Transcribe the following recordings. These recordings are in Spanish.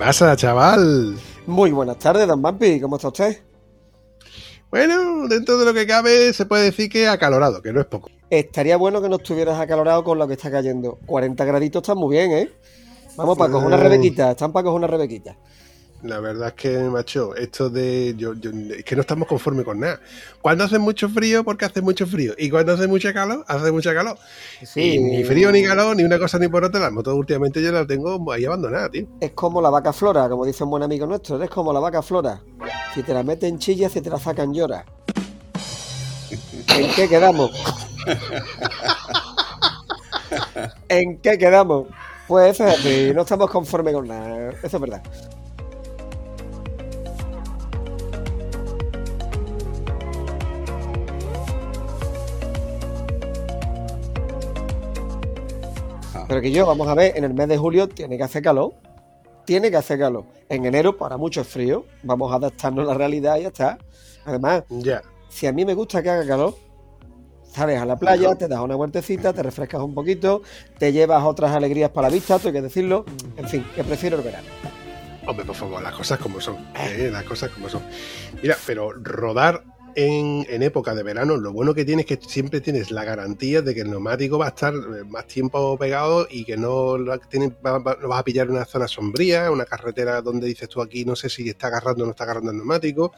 Pasa, chaval? Muy buenas tardes, Don Bampi, ¿cómo está usted? Bueno, dentro de lo que cabe se puede decir que acalorado, que no es poco. Estaría bueno que no estuvieras acalorado con lo que está cayendo. 40 graditos están muy bien, ¿eh? Vamos, para coger una rebequita, están para coger una rebequita. La verdad es que, macho, esto de. Yo, yo- es que no estamos conformes con nada. Cuando hace mucho frío, porque hace mucho frío. Y cuando hace mucha calor, hace mucha calor. Sí, Y ni frío ni calor, ni una cosa ni por otra. La moto últimamente yo la tengo ahí abandonada, tío. Es como la vaca flora, como dice un buen amigo nuestro, eres como la vaca flora. Si te la meten chilla, si te la sacan llora. ¿En qué quedamos? ¿En qué quedamos? Pues eso es así, no estamos conformes con nada, eso es verdad. Pero que yo, vamos a ver, en el mes de julio tiene que hacer calor. Tiene que hacer calor. En enero, para mucho es frío. Vamos a adaptarnos a la realidad y ya está. Además, Ya. si a mí me gusta que haga calor, sales a la playa, te das una vueltecita, te refrescas un poquito, te llevas otras alegrías para la vista, hay que decirlo. En fin, que prefiero el verano. Hombre, por favor, las cosas como son. eh, las cosas como son. Mira, pero rodar en, en época de verano, lo bueno que tienes es que siempre tienes la garantía de que el neumático va a estar eh, más tiempo pegado y que no, la- tiene- va- va- no vas a pillar una zona sombría, una carretera donde dices tú aquí no sé si está agarrando o no está agarrando el neumático.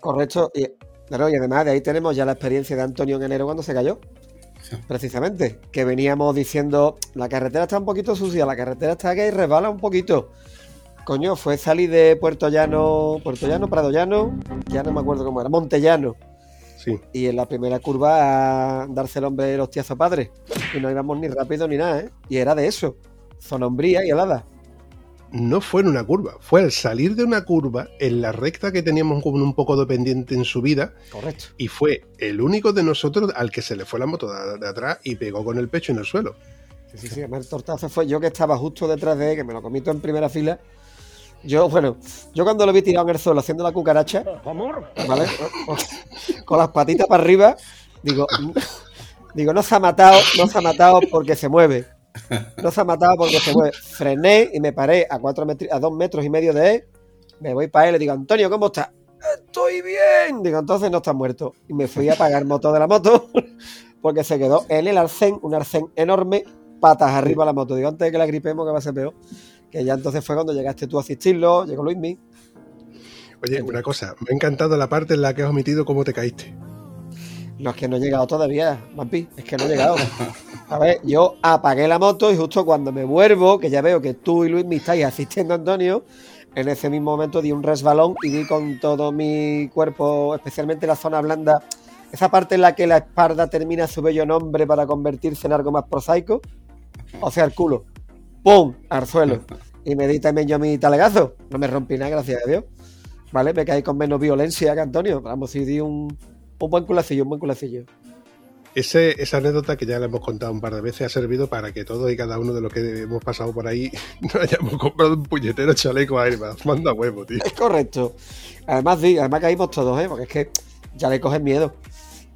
Correcto. Y, pero, y además de ahí tenemos ya la experiencia de Antonio en enero cuando se cayó. Precisamente. Que veníamos diciendo, la carretera está un poquito sucia, la carretera está que resbala un poquito. Coño, fue salir de Puerto Llano, Puerto Llano, Prado Llano, ya no me acuerdo cómo era, Montellano. Sí. Y en la primera curva a darse el hombre el hostiazo padre. Y no íbamos ni rápido ni nada, ¿eh? Y era de eso. Zona umbría y helada. No fue en una curva, fue al salir de una curva en la recta que teníamos como un poco de pendiente en subida Correcto. y fue el único de nosotros al que se le fue la moto de, de atrás y pegó con el pecho en el suelo. Sí, sí, sí. Además, el tortazo fue yo que estaba justo detrás de él, que me lo comí todo en primera fila. Yo, bueno, yo cuando lo vi tirado en el suelo haciendo la cucaracha, ¿vale? Con las patitas para arriba, digo, digo, no se ha matado, no se ha matado porque se mueve. No se ha matado porque se mueve. Frené y me paré a cuatro a dos metros y medio de él. Me voy para él y le digo, Antonio, ¿cómo estás? Estoy bien. Digo, entonces no estás muerto. Y me fui a apagar el motor de la moto porque se quedó en el arcén, un arcén enorme, patas arriba la moto. Digo, antes de que la gripemos, que va a ser peor. Que ya entonces fue cuando llegaste tú a asistirlo, llegó Luismi. Oye, una cosa, me ha encantado la parte en la que has omitido cómo te caíste. No es que no he llegado todavía, Vampi, es que no he llegado. A ver, yo apagué la moto y justo cuando me vuelvo, que ya veo que tú y Luis me estáis asistiendo a Antonio, en ese mismo momento di un resbalón y di con todo mi cuerpo, especialmente la zona blanda, esa parte en la que la espalda termina su bello nombre para convertirse en algo más prosaico, o sea, el culo. ¡Pum! Al suelo. Y me di también yo mi talegazo. No me rompí nada, gracias a Dios. ¿Vale? Me caí con menos violencia que Antonio. Vamos, sí di un, un buen culacillo, un buen culacillo. Ese, esa anécdota que ya la hemos contado un par de veces ha servido para que todos y cada uno de los que hemos pasado por ahí nos hayamos comprado un puñetero chaleco airbag. Manda huevo, tío. Es correcto. Además, sí, además caímos todos, ¿eh? Porque es que ya le cogen miedo.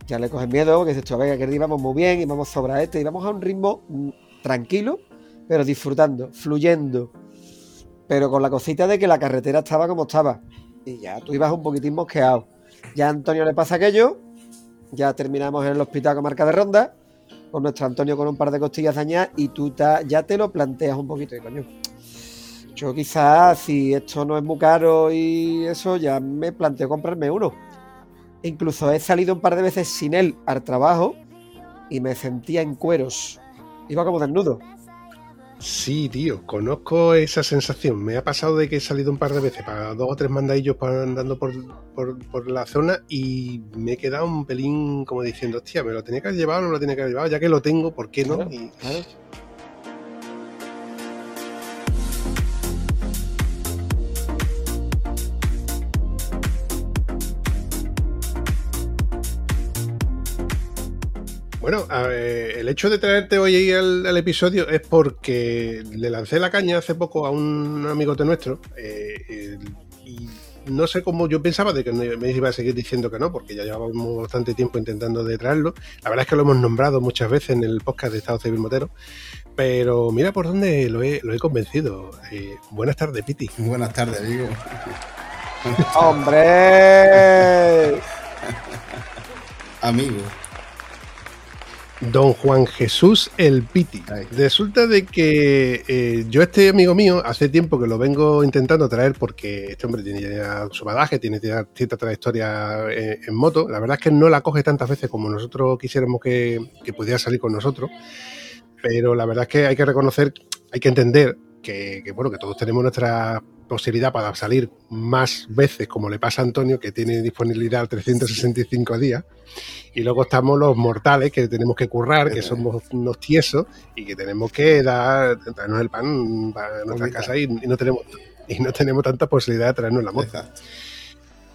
Ya le cogen miedo, porque dices tú, venga, que íbamos muy bien, íbamos sobre este, íbamos a un ritmo mm, tranquilo, pero disfrutando, fluyendo. Pero con la cosita de que la carretera estaba como estaba. Y ya tú ibas un poquitín mosqueado. Ya a Antonio le pasa aquello. Ya terminamos en el hospital con marca de ronda. Con nuestro Antonio con un par de costillas dañadas. Y tú ta- ya te lo planteas un poquito. Y coño, yo quizás, si esto no es muy caro y eso, ya me planteo comprarme uno. Incluso he salido un par de veces sin él al trabajo y me sentía en cueros. Iba como desnudo. Sí, tío, conozco esa sensación. Me ha pasado de que he salido un par de veces para dos o tres mandadillos para andando por, por, la zona y me he quedado un pelín como diciendo, hostia, ¿me lo tenía que haber llevado o no lo tenía que haber llevado? Ya que lo tengo, ¿por qué no? Bueno, el hecho de traerte hoy al, episodio es porque le lancé la caña hace poco a un amigo de nuestro eh, y no sé cómo yo pensaba de que me iba a seguir diciendo que no, porque ya llevábamos bastante tiempo intentando de traerlo. La verdad es que lo hemos nombrado muchas veces en el podcast de Estado Civil Motero, pero mira por dónde lo he, convencido. Eh, buenas tardes, Piti. Buenas tardes, amigo. ¡Hombre! amigo. Don Juan Jesús El Piti. Resulta de que eh, yo este amigo mío hace tiempo que lo vengo intentando traer porque este hombre tiene su badaje, tiene cierta trayectoria eh, en, moto. La verdad es que no la coge tantas veces como nosotros quisiéramos que, que pudiera salir con nosotros. Pero la verdad es que hay que reconocer, hay que entender que, bueno, que todos tenemos nuestra posibilidad para salir más veces, como le pasa a Antonio, que tiene disponibilidad 365 días, y luego estamos los mortales que tenemos que currar, que somos unos tiesos y que tenemos que dar, traernos el pan para nuestra casa y, no tenemos y no tenemos tanta posibilidad de traernos la moto.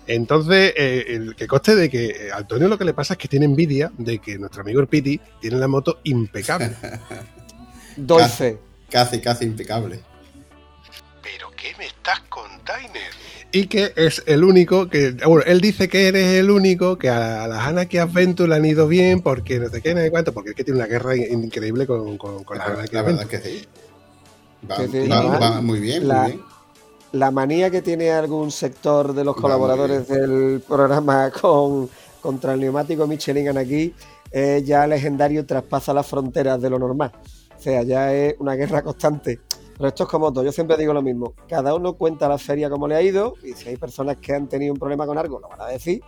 Entonces, eh, el que coste de que a Antonio lo que le pasa es que tiene envidia de que nuestro amigo el Piti tiene la moto impecable. Dolce. Casi, casi impecable. ¿Pero qué me estás contando? Y que es el único que. Bueno, él dice que eres el único que a las Anarchy Adventure le han ido bien porque no sé qué, no sé cuánto, porque es que tiene una guerra increíble con, con, con la, la, la verdad que sí. Va, muy bien, muy bien. La manía que tiene algún sector de los colaboradores del programa con contra el neumático Michelin aquí es ya legendario traspasa las fronteras de lo normal. O sea, ya es una guerra constante. Pero esto es como todo, yo siempre digo lo mismo, cada uno cuenta la feria como le ha ido y si hay personas que han tenido un problema con algo, lo van a decir,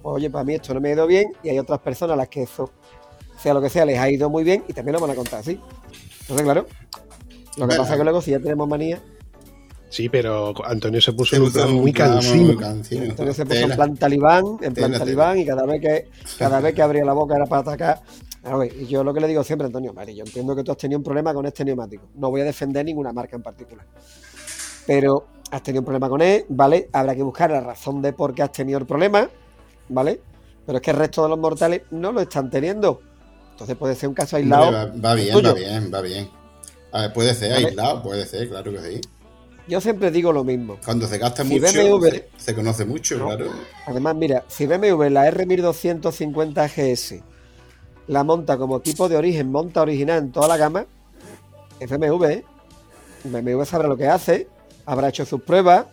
pues oye, para mí esto no me ha ido bien y hay otras personas a las que eso, sea lo que sea, les ha ido muy bien y también lo van a contar así. Entonces, claro, lo que pasa es que luego si ya tenemos manía... Sí, pero Antonio se puso en un plan muy cansino. Antonio se puso en plan talibán, en plan talibán y cada vez que cada vez que abría la boca era para atacar y yo lo que le digo siempre, Antonio, vale, yo entiendo que tú has tenido un problema con este neumático. No voy a defender ninguna marca en particular. Pero has tenido un problema con él, ¿vale? Habrá que buscar la razón de por qué has tenido el problema, ¿vale? Pero es que el resto de los mortales no lo están teniendo. Entonces puede ser un caso aislado. Va, bien, va bien, va bien. A ver, puede ser aislado, puede ser, claro que sí. Yo siempre digo lo mismo. Cuando se gasta mucho, se, conoce mucho, claro. Además, mira, si BMW, la R1250 GS, la monta como equipo de origen, monta original en toda la gama, es BMW. ¿eh? BMW sabrá lo que hace, habrá hecho sus pruebas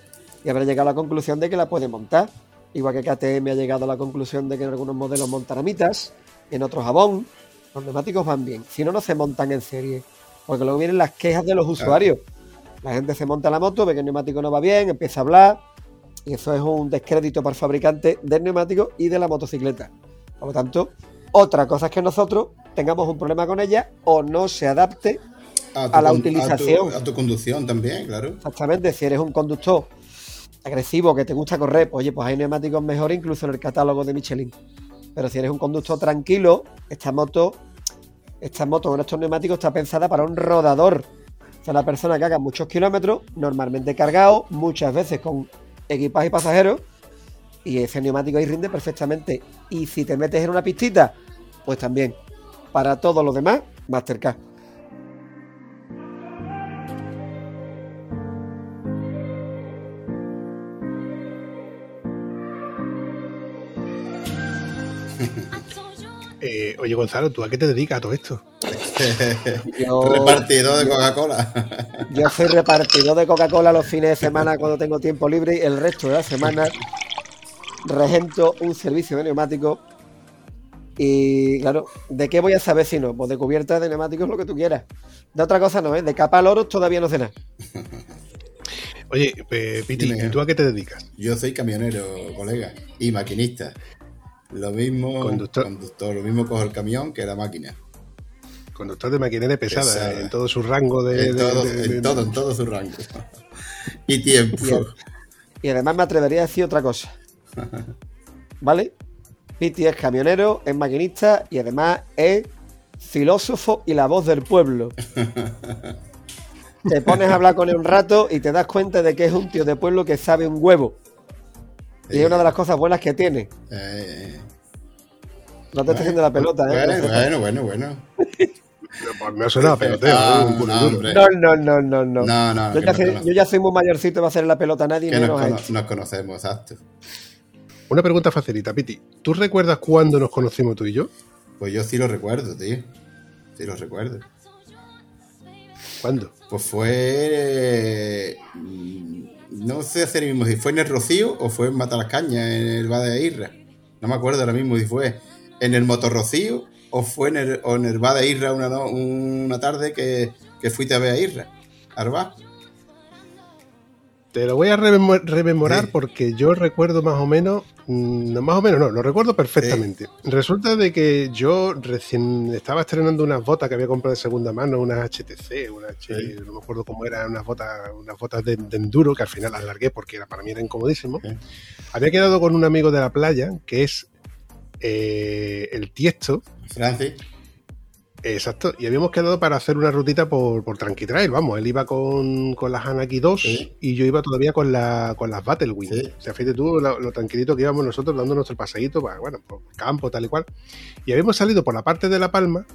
y habrá llegado a la conclusión de que la puede montar. Igual que KTM ha llegado a la conclusión de que en algunos modelos montan amitas, en otros jabón. Los neumáticos van bien. Si no, no se montan en serie. Porque luego vienen las quejas de los usuarios. La gente se monta la moto, ve que el neumático no va bien, empieza a hablar. Y eso es un descrédito para el fabricante del neumático y de la motocicleta. Por lo tanto, otra cosa es que nosotros tengamos un problema con ella o no se adapte a, la utilización. A tu, conducción también, claro. Exactamente, si eres un conductor agresivo que te gusta correr, pues, oye, pues hay neumáticos mejores incluso en el catálogo de Michelin. Pero si eres un conductor tranquilo, esta moto, esta moto con estos neumáticos está pensada para un rodador. O sea, una persona que haga muchos kilómetros, normalmente cargado, muchas veces con equipaje y pasajeros, y ese neumático ahí rinde perfectamente. Y si te metes en una pistita, pues también. Para todo lo demás, Mastercard. Eh, oye, Gonzalo, ¿tú a qué te dedicas a todo esto? repartidor de Coca-Cola. yo soy repartidor de Coca-Cola los fines de semana cuando tengo tiempo libre y el resto de la semana regento un servicio de neumáticos y claro, ¿de qué voy a saber si no? Pues de cubierta de neumáticos lo que tú quieras. De otra cosa no, ¿eh? De capa al oro todavía no sé nada. Oye, Piti, ¿y tú a qué te dedicas? Yo soy camionero, colega, y maquinista. Lo mismo, conductor. lo mismo cojo el camión que la máquina. conductor de maquinaria pesada, Pesada. en todo su rango de. en, de- todo, de- en de- todo, en todo su rango. y tiempo. Y además me atrevería a decir otra cosa. ¿Vale? Piti es camionero, es maquinista y además es filósofo y la voz del pueblo. Te pones a hablar con él un rato y te das cuenta de que es un tío de pueblo que sabe un huevo. Y es una de las cosas buenas que tiene. Eh, No te estoy haciendo la pelota, ¿eh? Bueno, bueno, bueno, bueno. Me ha sonado a peloteo. No. No, no, no, no, no. No, no, yo, ya no soy, conozco. yo ya soy muy mayorcito para hacer la pelota a nadie, Que nos, cono- nos conocemos, exacto. Una pregunta facilita, Piti. ¿Tú recuerdas cuándo nos conocimos tú y yo? Pues yo sí lo recuerdo, tío. Sí lo recuerdo. ¿Cuándo? Pues fue. mm, No sé hacer mismo si fue en el Rocío o fue en Matalascaña, en el Bade de Irra. No me acuerdo ahora mismo si fue en el Motorrocío o fue en el, o en el de Irra una, una tarde que, que fuiste a ver a Irra. Arba. Te lo voy a rememo- rememorar Sí. porque yo recuerdo más o menos, mm, no, más o menos no, lo recuerdo perfectamente. Resulta de que yo recién estaba estrenando unas botas que había comprado de segunda mano, unas HTC, unas Sí. no me acuerdo cómo eran, unas botas, unas botas de, de enduro que al final las largué porque era, para mí era incomodísimo. Había quedado con un amigo de la playa que es eh, el Tiesto, Francis. Exacto, y habíamos quedado para hacer una rutita por, por Tranquitrail, vamos, él iba con, con las Hanaki 2 Sí. y yo iba todavía con, la, con las Battlewing. Sí. O sea, fíjate tú lo, lo tranquilito que íbamos nosotros dando nuestro paseíto, para, bueno, por campo, tal y cual. Y habíamos salido por la parte de La Palma,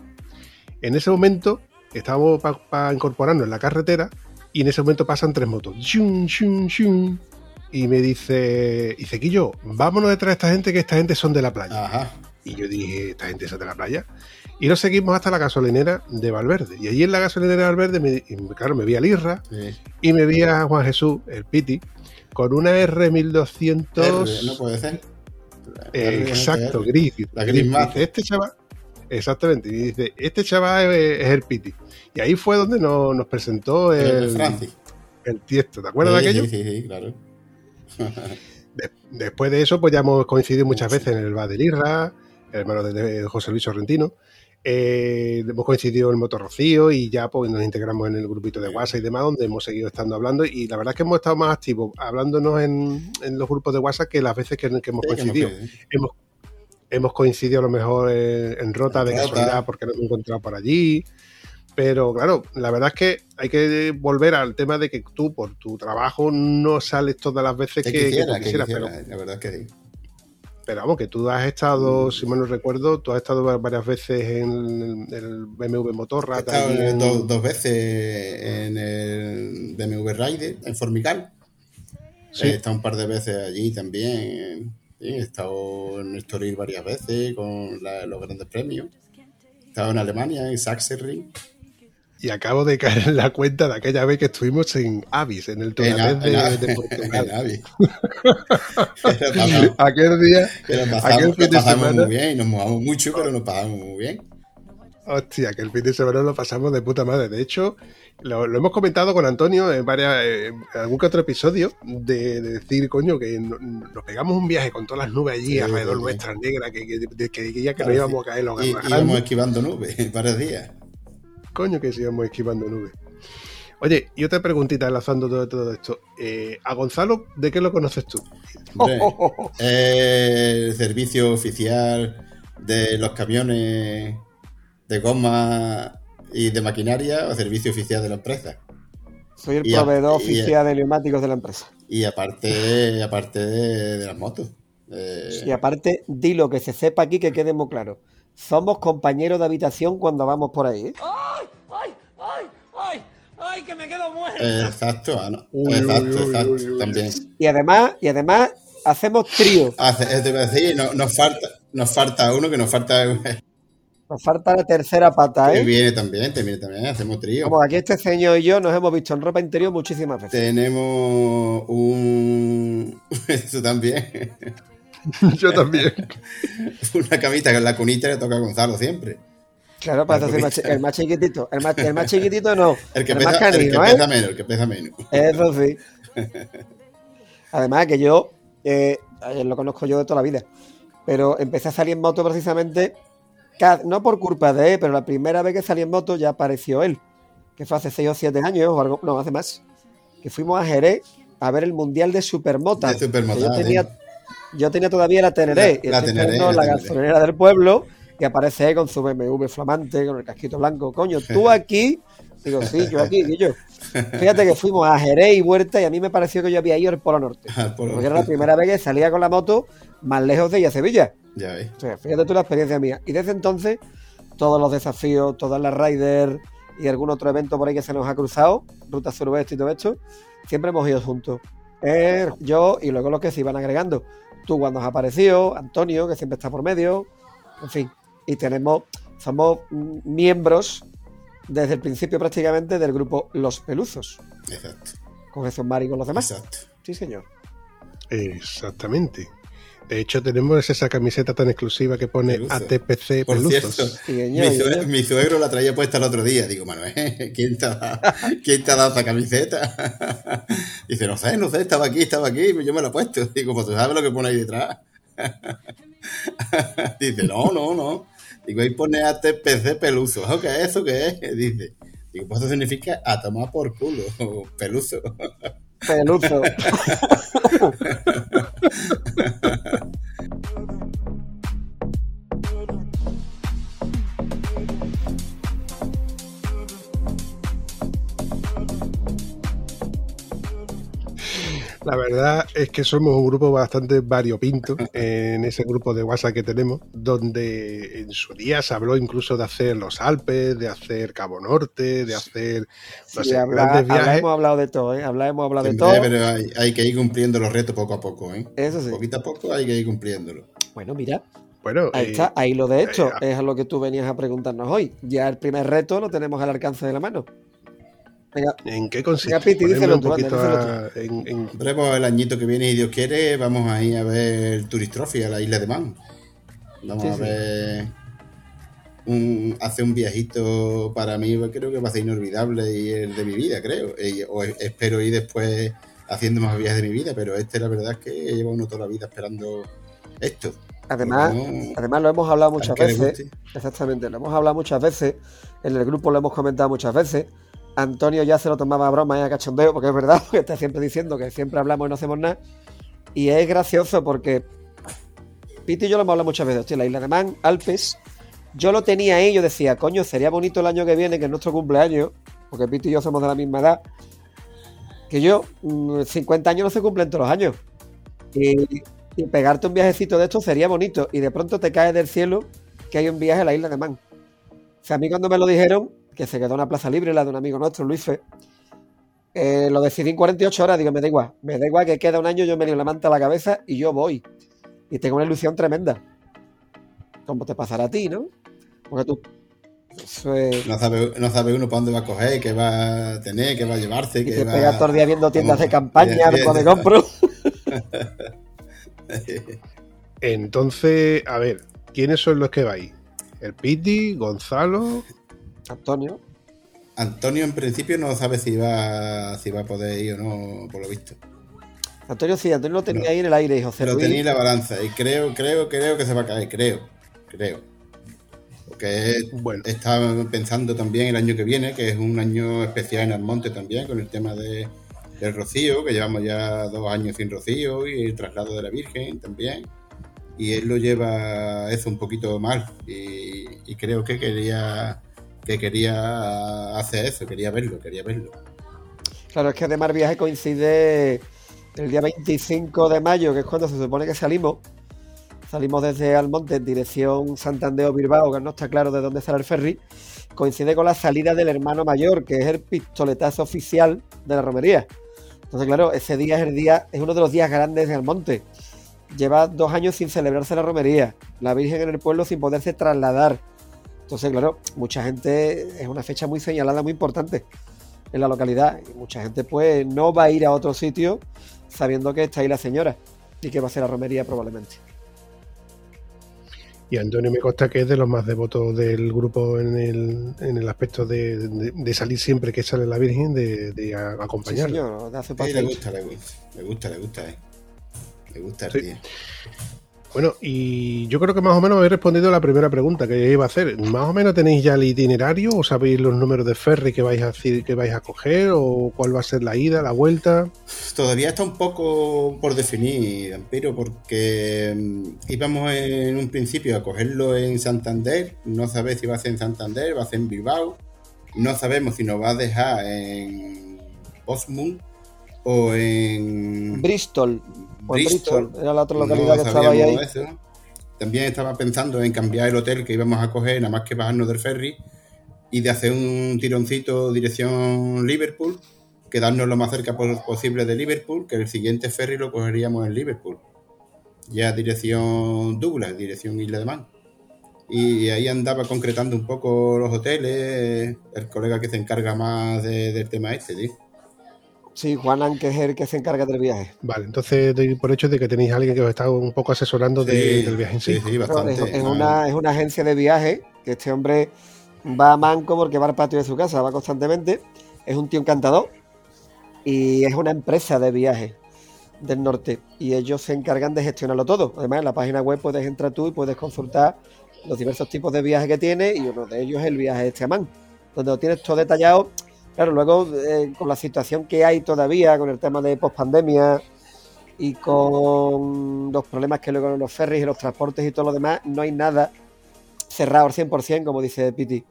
en ese momento estábamos para incorporarnos en la carretera y en ese momento pasan tres motos. Shun, shun, shun, y me dice, dice, Quillo, vámonos detrás de esta gente, que esta gente son de la playa. Ajá. Y yo dije, esta gente es de la playa. Y nos seguimos hasta la gasolinera de Valverde. Y allí en la gasolinera de Valverde, me, y, claro, me vi a Lirra Sí. y me vi a Juan Jesús, el Piti, con una R1200. R, no puede ser. eh, exacto, gris. La Gris. mate. este chaval. Exactamente. Y dice, este chaval es, es el Piti. Y ahí fue donde nos, nos presentó El el, tiesto. ¿Te acuerdas Sí, de aquello? Sí, sí, sí, claro. De- después de eso, pues ya hemos coincidido muchas veces en el bar de Lirra, el hermano de, de José Luis Sorrentino. Eh, hemos coincidido en el Motor Rocío y ya pues nos integramos en el grupito de WhatsApp y demás, donde hemos seguido estando hablando. Y la verdad es que hemos estado más activos hablándonos en, en los grupos de WhatsApp que las veces que, que hemos Sí, que coincidido. hemos- Hemos, coincidido a lo mejor en, en Rota de casualidad porque nos hemos encontrado por allí. Pero claro, la verdad es que hay que volver al tema de que tú, por tu trabajo, no sales todas las veces Que que, que quisiera, tú que quisieras, pero la verdad es que sí. Pero vamos, que tú has estado, si mal no recuerdo, tú has estado va- varias veces en el, BMW He Motorrad. estado en- dos, dos veces en el BMW Rider, en Formical. Sí. He estado un par de veces allí también. Sí, he estado en Estoril varias veces con la- los grandes premios. He estado en Alemania, en Sachsenring. Y acabo de caer en la cuenta de aquella vez que estuvimos en Avis, en el Tunatez de, de Portugal. Aquel día, pero aquel pasamos, fin de pasamos semana, muy bien, nos mojamos mucho, pero nos pasamos muy bien. hostia, aquel fin de semana lo pasamos de puta madre. De hecho, lo, lo hemos comentado con Antonio en, varias, en algún que otro episodio, de, de decir, coño, que no- nos pegamos un viaje con todas las nubes allí Sí, alrededor sí, nuestra negra, que, que, que, que ya que Claro, nos íbamos a caer los Y, íbamos esquivando nubes varios días. Coño, que sigamos esquivando nubes. Oye, y otra preguntita enlazando todo, todo esto. Eh, a Gonzalo, ¿de qué lo conoces tú? Hombre, el servicio oficial de los camiones de goma y de maquinaria o servicio oficial de la empresa. Soy el Y proveedor oficial de neumáticos de la empresa. Y aparte, aparte de, de las motos. Eh, Y aparte, dilo que se sepa aquí que quede muy claro. Somos compañeros de habitación cuando vamos por ahí. ¿eh? ¡Ay! ¡Ay! ¡Ay! ¡Ay! ¡Ay! ¡Que me quedo muerto! exacto, ah, no, Uy, exacto, uy, uy, exacto, uy, uy. también. Y además, y además hacemos trío. Hace, eh, te decir, no- nos falta, nos falta uno que nos falta Nos falta la tercera pata, que ¿eh? viene también, te viene también, hacemos trío. Como aquí este señor y yo nos hemos visto en ropa interior muchísimas veces. Tenemos un esto también. Yo también. Una camita que en la cunita le toca a Gonzalo siempre. Claro, para hacer más el más chiquitito. El más, el más chiquitito no. El que, el más pesa, el que canino, ¿eh? pesa menos, el que pesa menos. Eso sí. Además que yo, eh, él lo conozco yo de toda la vida, pero empecé a salir en moto precisamente no por culpa de él, pero la primera vez que salí en moto ya apareció él, que fue hace 6 o 7 años o algo, no, hace más, que fuimos a Jerez a ver el Mundial de Supermota. De Supermota, que yo, ¿eh? tenía, yo tenía todavía la Teneré, La- y la Teneré, la la gasolinera del pueblo y aparece con su BMW flamante, con el casquito blanco. Coño, tú aquí, digo, sí, yo aquí, y yo. Fíjate que fuimos a Jerez y Huerta y a mí me pareció que yo había ido al Polo Norte. Porque era la primera vez que salía con la moto más lejos de ella, Sevilla. Ya ves. O sea, fíjate tú la experiencia mía. Y desde entonces, todos los desafíos, todas las riders y algún otro evento por ahí que se nos ha cruzado, Ruta Suroeste y todo esto, siempre hemos ido juntos. Eh, yo y luego los que se iban agregando. Tú cuando has aparecido, Antonio, que siempre está por medio, en fin. Y tenemos, somos miembros desde el principio prácticamente del grupo Los Peluzos, Exacto. con Jesús Mari y con los demás. Exacto. Sí, señor. Exactamente. De hecho, tenemos esa camiseta tan exclusiva que pone. ATPC Por Peluzos. cierto, Sí, mi, señor, sue- señor. mi suegro la traía puesta el otro día. Digo, Manuel, ¿quién te ha dado, ¿quién te ha dado esa camiseta? Dice, no sé, no sé, estaba aquí, estaba aquí, yo me la he puesto. Digo, pues tú sabes lo que pone ahí detrás. Dice, no, no, no. Digo, ahí pone ATPC peluso. ¿Eso qué es? ¿Eso qué es? Dice, digo, pues eso significa a tomar por culo, peluso. Peluzo. La verdad es que somos un grupo bastante variopinto en ese grupo de WhatsApp que tenemos, donde en su día se habló incluso de hacer los Alpes, de hacer Cabo Norte, de hacer no Sí, sé, habla- grandes habla- viajes. hemos hablado de todo, ¿eh? Habla- hemos hablado de Siempre, todo. pero hay, hay que ir cumpliendo los retos poco a poco, ¿eh? Eso sí. Poquito a poco hay que ir cumpliéndolo. Bueno, mira, Bueno, ahí eh, está, ahí lo de hecho, eh, es a lo que tú venías a preguntarnos hoy. Ya el primer reto lo tenemos al alcance de la mano. Venga, ¿en qué consiste? Venga, Piti, díselo un poquito díselo a- en- en- Hombre, pues el añito que viene, si Dios quiere, vamos a ir a ver el Tourist Trophy a la isla de Man. Vamos Sí, a sí. ver un, hacer un viajito para mí, pues, creo que va a ser inolvidable y el de mi vida, creo. Y- o espero ir después haciendo más viajes de mi vida, pero este la verdad es que lleva uno toda la vida esperando esto. además, No, además lo hemos hablado muchas veces. Exactamente, lo hemos hablado muchas veces. En el grupo lo hemos comentado muchas veces. Antonio ya se lo tomaba a broma y a cachondeo, porque es verdad, porque está siempre diciendo que siempre hablamos y no hacemos nada. Y es gracioso porque Piti y yo lo hemos hablado muchas veces. Hostia, la isla de Man, Alpes. Yo lo tenía ahí, yo decía, coño, sería bonito el año que viene, que es nuestro cumpleaños, porque Piti y yo somos de la misma edad. Que yo, mm, 50 años no se cumplen todos los años. Y, y pegarte un viajecito de esto sería bonito. Y de pronto te cae del cielo que hay un viaje a la isla de Man. O sea, a mí cuando me lo dijeron, que se quedó una plaza libre, la de un amigo nuestro, Luis Fe, eh, lo decidí en 48 horas, digo, me da igual, me da igual que queda un año, yo me la manta a la cabeza y yo voy. Y tengo una ilusión tremenda. Como te pasará a ti, ¿no? Porque tú... Eso es- No sabe, no sabe uno para dónde va a coger, qué va a tener, qué va a llevarse, Y qué te va pegas todo el día viendo tiendas de Vamos, campaña, bien, de donde compro. Entonces, a ver, ¿quiénes son los que vais? El Piti, Gonzalo. Antonio. Antonio en principio no sabe si va, si va a poder ir o no, por lo visto. Antonio sí, Antonio lo tenía No. ahí en el aire y José Lo Luis. tenía en la balanza y creo, creo, creo que se va a caer, creo, creo. Porque Bueno. estaba pensando también el año que viene, que es un año especial en Almonte también, con el tema de, del rocío, que llevamos ya dos años sin rocío y el traslado de la Virgen también. Y él lo lleva eso un poquito mal y, y creo que quería que quería hacer eso, quería verlo, quería verlo. Claro, es que además el viaje coincide el día 25 de mayo, que es cuando se supone que salimos. Salimos desde Almonte en dirección Santander o Bilbao, que no está claro de dónde sale el ferry. Coincide con la salida del hermano mayor, que es el pistoletazo oficial de la romería. Entonces, claro, ese día es el día, es uno de los días grandes de Almonte. Lleva dos años sin celebrarse la romería. La Virgen en el pueblo sin poderse trasladar. Entonces, claro, mucha gente, es una fecha muy señalada, muy importante en la localidad. Y mucha gente, pues, no va a ir a otro sitio sabiendo que está ahí la señora y que va a ser la romería probablemente. Y Antonio me consta que es de los más devotos del grupo en el, en el aspecto de, de- de salir siempre que sale la Virgen, de, de Sí, acompañarla. señor, de hace Sí, le gusta, le gusta, le gusta, le gusta, eh. Le gusta el Sí. día. Bueno, y yo creo que más o menos habéis respondido a la primera pregunta que iba a hacer. ¿Más o menos tenéis ya el itinerario o sabéis los números de ferry que vais a decir que vais a coger o cuál va a ser la ida, la vuelta? Todavía está un poco por definir, Ampiro, porque mm, íbamos en un principio a cogerlo en Santander, no sabéis si va a ser en Santander, va a ser en Bilbao, no sabemos si nos va a dejar en Osmund o en Bristol. O Bristol. Bristol, Era la otra No localidad que estaba ahí. eso. También estaba pensando en cambiar el hotel que íbamos a coger, nada más que bajarnos del ferry y de hacer un tironcito dirección Liverpool, quedarnos lo más cerca po- posible de Liverpool, que el siguiente ferry lo cogeríamos en Liverpool. Ya dirección Douglas, dirección Isla de Man. Y ahí andaba concretando un poco los hoteles, el colega que se encarga más de- del tema este, tío. Sí, Juan que es el que se encarga del viaje. Vale, entonces doy por hecho de que tenéis a alguien que os está un poco asesorando de- Sí, del viaje en sí. sí, sí, bastante. es, es Ah, una, es una agencia de viaje que este hombre va a manco porque va al patio de su casa, va constantemente. Es un tío encantador y es una empresa de viaje del norte y ellos se encargan de gestionarlo todo. Además, en la página web puedes entrar tú y puedes consultar los diversos tipos de viajes que tiene y uno de ellos es el viaje este a Man, donde lo tienes todo detallado. Claro, luego eh, con la situación que hay todavía, con el tema de pospandemia y con los problemas que luego los ferries y los transportes y todo lo demás, no hay nada cerrado al 100%, como dice Piti.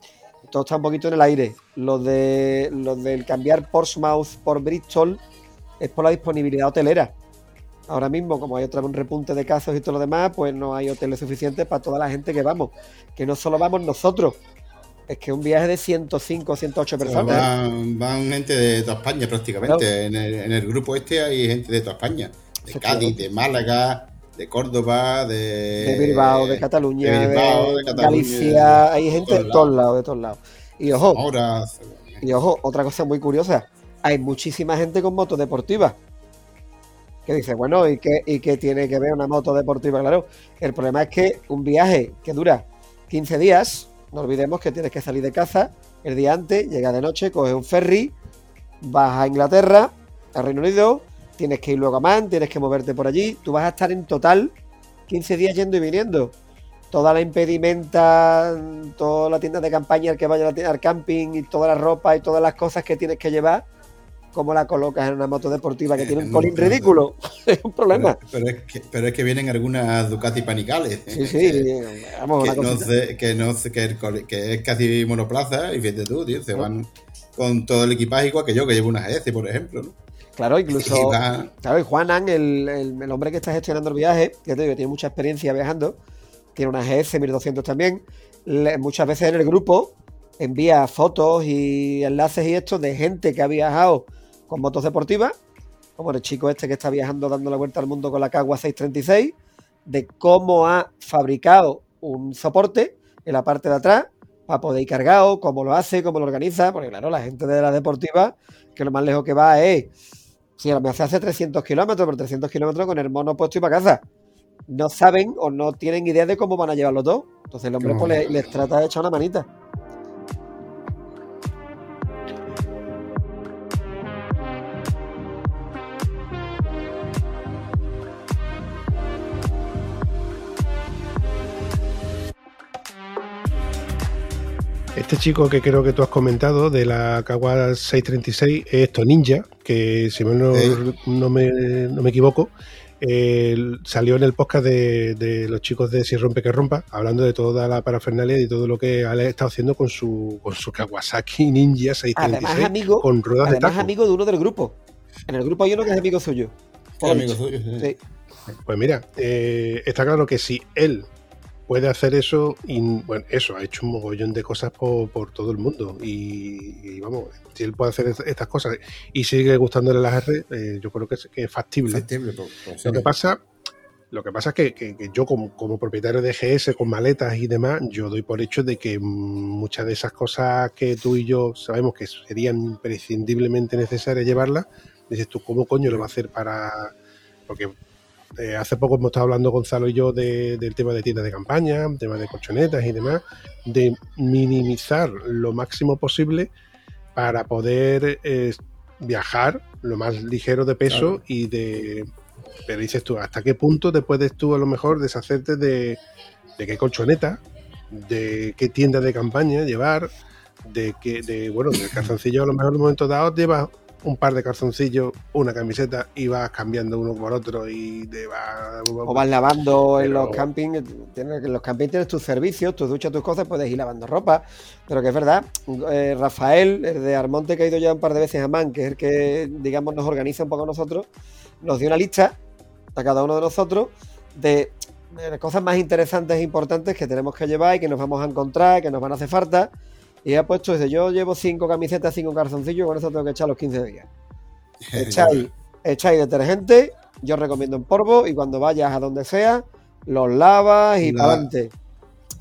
Todo está un poquito en el aire. Lo, de, lo del cambiar Portsmouth por Bristol es por la disponibilidad hotelera. Ahora mismo, como hay otra un repunte de casos y todo lo demás, pues no hay hoteles suficientes para toda la gente que vamos. Que no solo vamos nosotros, es que un viaje de 105 108 personas. Van, van gente de toda España prácticamente. En, el, en el grupo este hay gente de toda España. De Cádiz, de Málaga, de Córdoba, de... de Bilbao, de Cataluña, de Bilbao, de Cataluña, Galicia, hay gente de todos todos lados, de todos lados. Y ojo, y ojo, otra cosa muy curiosa, hay muchísima gente con moto deportiva. Que dice, bueno, ¿y qué, ¿y qué tiene que ver una moto deportiva? Claro, el problema es que un viaje que dura 15 días, no olvidemos que tienes que salir de casa el día antes, llega de noche, coges un ferry, vas a Inglaterra, a Reino Unido, tienes que ir luego a Man, tienes que moverte por allí, tú vas a estar en total 15 días yendo y viniendo. Toda la impedimenta, toda la tienda de campaña, el que vaya al camping y toda la ropa y todas las cosas que tienes que llevar, ¿cómo la colocas en una moto deportiva que tiene un Eh, colín ridículo? es un problema. Pero, pero es que, pero es que vienen algunas Ducati panicales. Sí, sí, vamos, que, una no cosita. sé, que, no sé, que, el cole- que es casi monoplaza y fíjate tú, tío, se van con todo el equipaje igual que yo, que llevo unas GS, por ejemplo, ¿no? Claro, incluso. Y va- Claro, y Juanan, el, el- el hombre que está gestionando el viaje, que te digo, tiene mucha experiencia viajando, tiene una GS 1200 también, le- muchas veces en el grupo envía fotos y enlaces y esto de gente que ha viajado con motos deportivas, como el chico este que está viajando dando la vuelta al mundo con la Cagua 636, de cómo ha fabricado un soporte en la parte de atrás para poder ir cargado, cómo lo hace, cómo lo organiza, porque claro, la gente de la deportiva, que lo más lejos que va es si me hace hace 300 kilómetros, pero 300 kilómetros con el mono puesto y para casa. No saben o no tienen idea de cómo van a llevarlo todo. Entonces el hombre No. pues, le- les, trata de echar una manita. Este chico que creo que tú has comentado de la Kawa 636 es Toninja, que si mal no, no me, no me equivoco, eh, salió en el podcast de, de los chicos de Si Rompe que Rompa, hablando de toda la parafernalia y todo lo que ha estado haciendo con su, con su Kawasaki Ninja Además, 636 amigo, con ruedas de además taco. amigo de uno del grupo. En el grupo hay uno que es amigo suyo. Es amigo suyo, sí. Sí. Pues mira, eh, está claro que si él puede hacer eso, y bueno, eso, ha hecho un mogollón de cosas por, por todo el mundo. Y, y vamos, si él puede hacer es- estas cosas y sigue gustándole las R, eh, yo creo que es, que es factible. Factible, pues, pues, Lo que pasa, lo que pasa es que, que- que yo como, como propietario de GS con maletas y demás, yo doy por hecho de que muchas de esas cosas que tú y yo sabemos que serían imprescindiblemente necesarias llevarlas, dices tú, ¿cómo coño lo va a hacer para...? Porque eh, hace poco hemos estado hablando Gonzalo y yo de- del tema de tiendas de campaña, tema de colchonetas y demás, de minimizar lo máximo posible para poder eh, viajar lo más ligero de peso Claro. y de Pero dices tú, ¿hasta qué punto te puedes tú a lo mejor deshacerte de, de qué colchoneta, de qué tienda de campaña llevar, de que, de, bueno, del calzoncillo a lo mejor en un momento dado llevas un par de calzoncillos, una camiseta y vas cambiando uno por otro y te vas... O vas lavando en los campings, tienes, en los campings tienes tus servicios, tus duchas, tus cosas, puedes ir lavando ropa, pero que es verdad, eh, Rafael, el de Armonte, que ha ido ya un par de veces a Man, que es el que, digamos, nos organiza un poco a nosotros, nos dio una lista a cada uno de nosotros de, de las cosas más interesantes e importantes que tenemos que llevar y que nos vamos a encontrar, que nos van a hacer falta, y ha puesto, dice, yo llevo cinco camisetas, cinco calzoncillos, con eso tengo que echar los 15 días. Echáis, echáis detergente, yo recomiendo en polvo y cuando vayas a donde sea, los lavas y La- para adelante.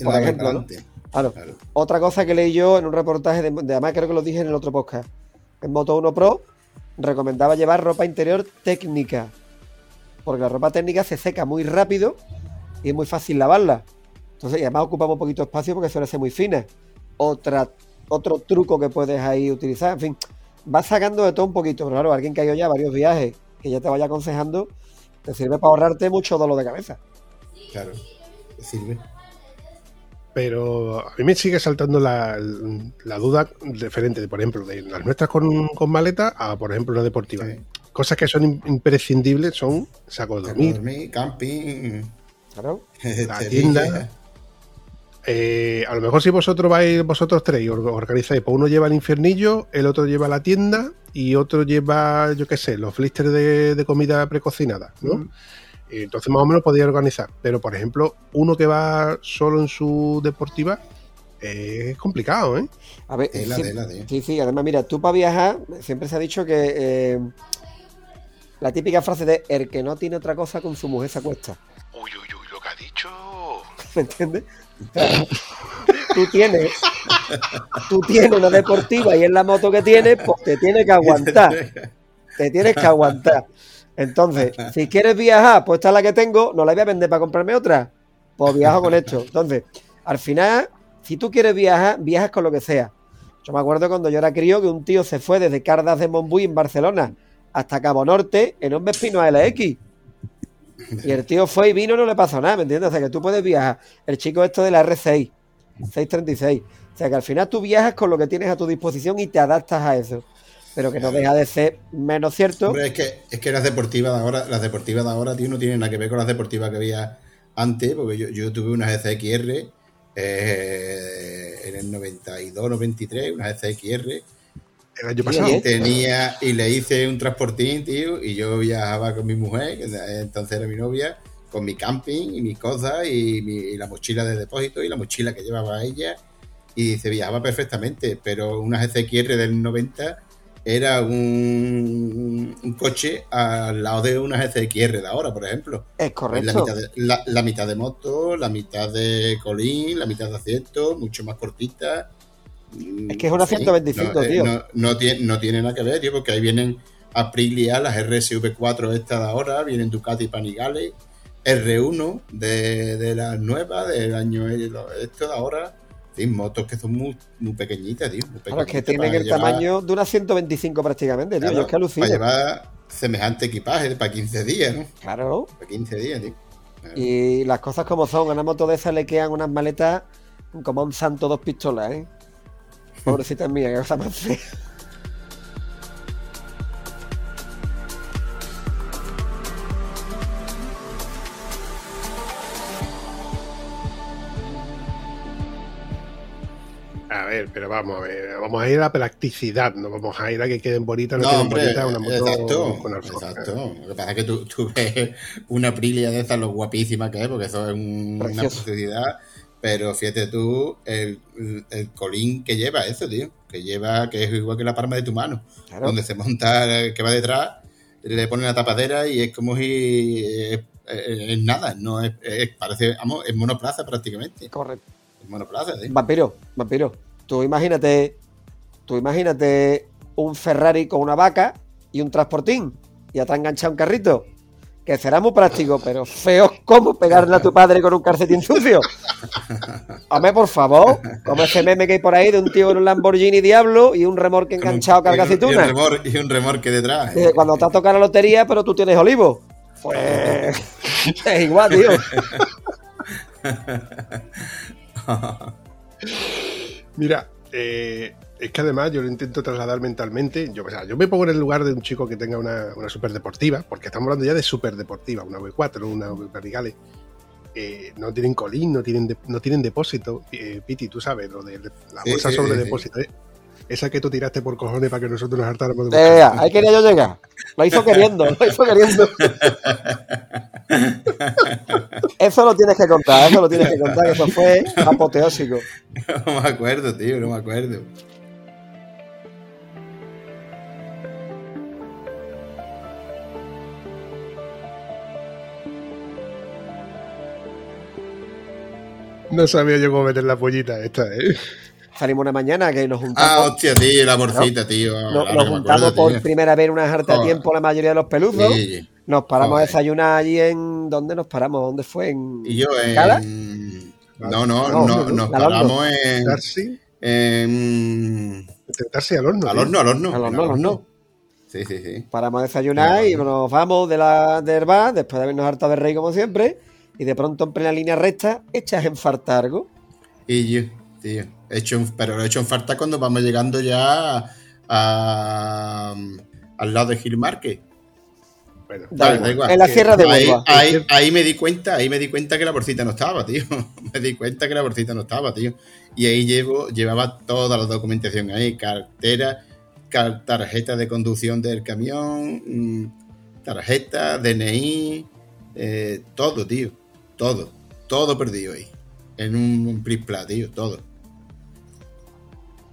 por La ejemplo. Claro. Claro. Otra cosa que leí yo en un reportaje de, de además creo que lo dije en el otro podcast. En Moto 1 Pro recomendaba llevar ropa interior técnica. Porque la ropa técnica se seca muy rápido y es muy fácil lavarla. Entonces, y además ocupamos un poquito de espacio porque suele ser muy fina. Otra, otro truco que puedes ahí utilizar. En fin, vas sacando de todo un poquito. Pero claro, alguien que ha ido ya varios viajes, que ya te vaya aconsejando, te sirve para ahorrarte mucho dolor de cabeza. Claro. Te Sirve. Pero a mí me sigue saltando la, la duda diferente, de, por ejemplo, de las nuestras con, con maleta a, por ejemplo, una deportiva. Sí. Cosas que son im- imprescindibles son sacos de dormir, Dormir, camping. Claro. La tienda. Eh, a lo mejor si vosotros vais, vosotros tres y or- organizáis, pues uno lleva el infiernillo, el otro lleva la tienda y otro lleva, yo qué sé, los blisters de, de comida precocinada, ¿no? Mm. Entonces más o menos podía organizar. Pero, por ejemplo, uno que va solo en su deportiva eh, es complicado, ¿eh? A ver, Tela, sí, tela, tío. sí, sí, además, mira, tú para viajar, siempre se ha dicho que eh, la típica frase de el que no tiene otra cosa con su mujer se acuesta. Uy, uy, uy, lo que ha dicho. ¿Me entiendes? Tú tienes, tú tienes una deportiva y es la moto que tienes, pues te tienes que aguantar. Te tienes que aguantar. Entonces, si quieres viajar, pues esta es la que tengo, no la voy a vender para comprarme otra. Pues viajo con esto. Entonces, al final, si tú quieres viajar, viajas con lo que sea. Yo me acuerdo cuando yo era crío que un tío se fue desde Cardas de Montbui en Barcelona hasta Cabo Norte en un Vespino LX. Y el tío fue y vino no le pasó nada, ¿me entiendes? O sea que tú puedes viajar. El chico esto de la R6, 636. O sea que al final tú viajas con lo que tienes a tu disposición y te adaptas a eso. Pero que no deja de ser menos cierto. Es que, es que las deportivas de ahora, las deportivas de ahora, tío, no tienen nada que ver con las deportivas que había antes, porque yo, yo tuve unas SXR eh, en el 92, 93, unas SXR, El año Sí, pasado. oye. tenía y le hice un transportín, tío, y yo viajaba con mi mujer, que entonces era mi novia, con mi camping y mis cosas y, mi- y la mochila de depósito y la mochila que llevaba ella y se viajaba perfectamente, pero una SXR del 90 era un, un coche al lado de una SXR de ahora, por ejemplo. Es Es correcto. La mitad, de, la, la mitad de moto, la mitad de colín, la mitad de asiento, mucho más cortita. Es que es una 125, no, eh, tío. No, no tiene, no tiene nada que ver, tío, porque ahí vienen Aprilia, las RSV4 estas de ahora, vienen Ducati Panigale, R1 de, de las nuevas, del año esto de ahora. Fin, motos que son muy, muy pequeñitas, tío. Muy Claro, es que tienen el llevar- tamaño de una 125 prácticamente, tío. claro, Yo es que alucino. Para llevar semejante equipaje para 15 días, ¿no? Claro. Para 15 días, tío. Claro. Y las cosas como son, a una moto de esas le quedan unas maletas como a un santo dos pistolas, ¿eh? Pobrecita mía, qué cosa más fea. A ver, pero vamos a ver, vamos a ir a la practicidad, no vamos a ir a que queden bonitas, no, No, queden hombre, bonitas una moto exacto, con alforja. exacto. Lo que pasa es que tú, tú ves una Aprilia de esas, lo guapísima que es, porque eso es un- una Precioso. Pero fíjate tú, el, el colín que lleva eso, tío. Que lleva, que es igual que la palma de tu mano. Claro. Donde se monta, el que va detrás, le pone la tapadera y es como si es, es- es nada, no es, es- parece, vamos, es monoplaza prácticamente. Correcto. Es monoplaza, tío. Vampiro, vampiro. Tú imagínate, tú imagínate un Ferrari con una vaca y un transportín y atrás enganchado un carrito. Que será muy práctico, pero feo como pegarle a tu padre con un calcetín sucio. Hombre, por favor, como ese meme que hay por ahí de un tío en un Lamborghini Diablo y un remorque enganchado carga y, un, y, un aceituna. remor- y un remorque detrás. Dice, Cuando te ha tocado la lotería, pero tú tienes olivo. Pues es igual, tío. Mira, eh, es que además yo lo intento trasladar mentalmente. Yo, o sea, yo me pongo en el lugar de un chico que tenga una, una superdeportiva, porque estamos hablando ya de superdeportiva, una V4, una V Verticale. Eh, no tienen colín, no tienen, de- no tienen depósito. Eh, Piti, tú sabes, lo de la bolsa sí, sobre sí, sí. depósito. ¿eh? Esa que tú tiraste por cojones para que nosotros nos hartáramos de Eh, ahí quería yo llegar. Lo hizo queriendo, lo hizo queriendo. Eso lo tienes que contar, eso lo tienes que contar, que eso fue apoteósico. No me acuerdo, tío, no me acuerdo. No sabía yo cómo meter la pollita esta, ¿eh? Salimos una mañana que nos Ah, juntamos, hostia, tío, la morcita, tío. nos, nos juntamos acuerdo, por tío. primera vez en una jarta de tiempo la mayoría de los peluzos. Sí, Nos paramos a Joder. desayunar allí en. ¿Dónde nos paramos? ¿Dónde fue? ¿En Y yo en... ¿Cala? No, no, No, no, nos paramos en... Darcy, en... intentarse al horno. Al horno, al horno. Al horno, al horno. Sí, sí, sí. Paramos a desayunar y nos vamos de la, del bar, después de habernos hartado de rey como siempre, y de pronto en plena línea recta echas en fartargo. Y yo, tío. He hecho pero lo he hecho en falta cuando vamos llegando ya a, al lado de Gil Márquez. Bueno, Da Vale, igual. da igual. En la sierra de ahí, ahí, ahí me di cuenta, ahí me di cuenta que la bolsita no estaba, tío. me di cuenta que la bolsita no estaba, tío. Y ahí llevo, llevaba toda la documentación ahí, cartera, car- tarjeta de conducción del camión, mm, tarjeta, DNI, eh, todo, tío. Todo. Todo perdido ahí. En un prispla, tío, todo.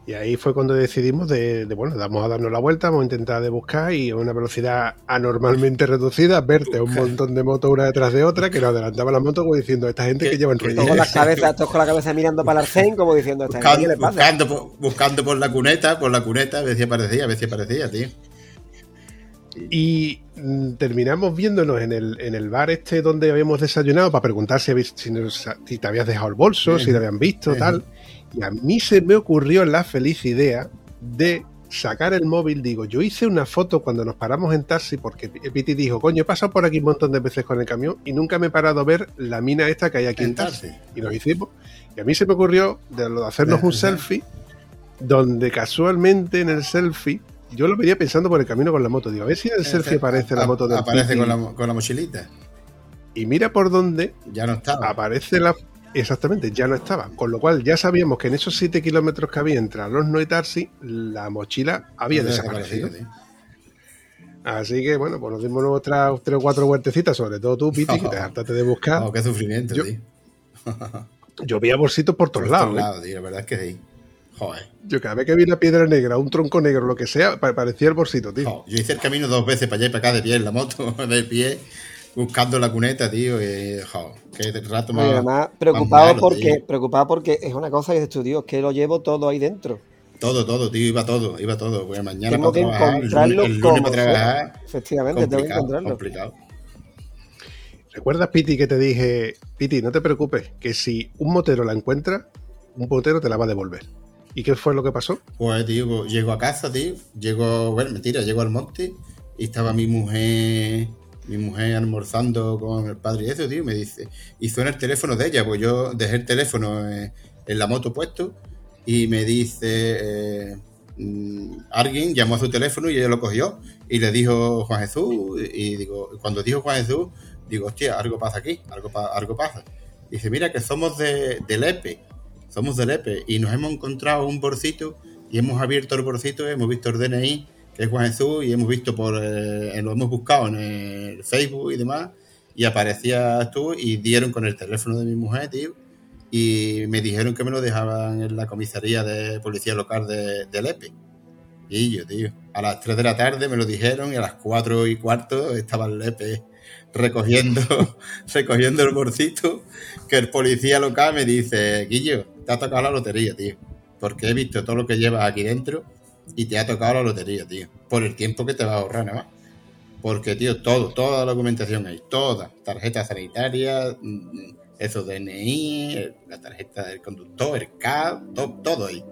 Y ahí fue cuando decidimos de, de, bueno, vamos a darnos la vuelta, vamos a intentar de buscar y a una velocidad anormalmente reducida, verte un montón de motos una detrás de otra, que nos adelantaba la moto como diciendo, esta gente que lleva en rollo. Todos con las cabezas, todos con la cabeza mirando para el arcén, como diciendo, ¿a esta gente Buscando, qué le pasa? buscando, por, buscando por la cuneta, por la cuneta, a ver si aparecía, a ver si aparecía, tío. Y mm, terminamos viéndonos en el, en el bar este donde habíamos desayunado para preguntar si, habéis- si, nos- si te habías dejado el bolso, si lo habían visto, tal. Y a mí se me ocurrió la feliz idea de sacar el móvil. Digo, yo hice una foto cuando nos paramos en taxi porque Piti dijo, coño, he pasado por aquí un montón de veces con el camión y nunca me he parado a ver la mina esta que hay aquí en, En taxi. taxi. Y nos hicimos. Y a mí se me ocurrió de lo de hacernos un selfie donde casualmente en el selfie yo lo venía pensando por el camino con la moto. Digo, a ver si el selfie aparece la moto del Aparece Piti. con la, con la mochilita. Y mira por dónde Ya no estaba. aparece la. Exactamente, ya no estaba. Con lo cual ya sabíamos que en esos 7 kilómetros que había entre Alonso y Tarsi, la mochila había desaparecido. Así que bueno, pues nos dimos nuestras tres o cuatro vueltecitas, sobre todo tú, Piti, que te hartaste de buscar. Oh, qué sufrimiento, Yo- tío. Yo veía bolsitos por todos Por lados. todos ¿eh? lados, tío. La verdad es que sí. Joder. Yo cada vez que vi una piedra negra, un tronco negro, lo que sea, pa- parecía el bolsito, tío. Yo hice el camino dos veces para allá y para acá de pie en la moto, de pie, buscando la cuneta, tío. Y, jo, qué rato más. Y además, más preocupado malo, porque, tío. preocupado porque es una cosa que dices tú, Dios, que lo llevo todo ahí dentro. Todo, todo, tío. Iba todo, iba todo. Pues mañana Tengo para que trabajar, el encontrarlo lunes, el lunes como para trabajar. Efectivamente, tengo que encontrarlo. complicado. ¿Recuerdas, Piti, que te dije, Piti, no te preocupes, que si un motero la encuentra, un motero te la va a devolver? ¿Y qué fue lo que pasó? Pues, tío, pues, llego a casa, tío. Llego, bueno, mentira, llego al monte y estaba mi mujer, mi mujer almorzando con el padre y eso, tío. Me dice, y suena el teléfono de ella, pues yo dejé el teléfono en, la moto puesto y me dice, eh, mm, alguien llamó a su teléfono y ella lo cogió y le dijo Juan Jesús. Y digo, cuando dijo Juan Jesús, digo, hostia, algo pasa aquí, algo, algo pasa. Dice, mira que somos de, del EPE, somos del EPE y nos hemos encontrado un bolsito y hemos abierto el bolsito, hemos visto el DNI, que es Juan Jesús, y hemos visto por, eh, lo hemos buscado en el Facebook y demás, y aparecías tú y dieron con el teléfono de mi mujer, tío, y me dijeron que me lo dejaban en la comisaría de policía local de, del EPE. Y yo, tío, a las 3 de la tarde me lo dijeron y a las 4 y cuarto estaba el EPE recogiendo, recogiendo el bolsito que el policía local me dice, Guillo, te ha tocado la lotería, tío. Porque he visto todo lo que llevas aquí dentro y te ha tocado la lotería, tío. Por el tiempo que te va a ahorrar, nada más. Porque, tío, todo, toda la documentación ahí, toda. Tarjeta sanitaria, mm, eso DNI, la tarjeta del conductor, el CAD, to- todo ahí.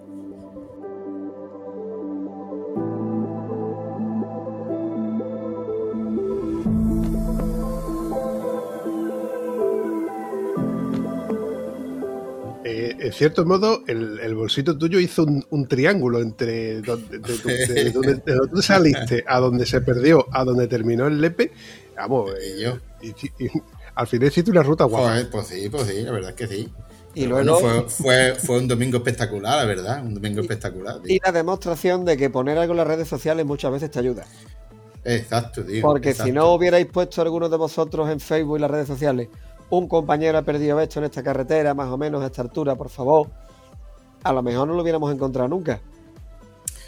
En cierto modo, el, el bolsito tuyo hizo un, un triángulo entre donde, de, tu- de- de donde, de donde tú saliste a donde se perdió, a donde terminó el lepe. Vamos, Y yo. y- y- y al final hiciste una ruta guapa. Joder, pues sí, pues sí, la verdad es que sí. Y Pero luego- bueno, fue, fue, fue un domingo espectacular, la verdad. Un domingo espectacular. tío. Y la demostración de que poner algo en las redes sociales muchas veces te ayuda. Exacto, tío. Porque exacto. si no hubierais puesto algunos de vosotros en Facebook y las redes sociales, un compañero ha perdido esto en esta carretera, más o menos a esta altura, por favor, a lo mejor no lo hubiéramos encontrado nunca.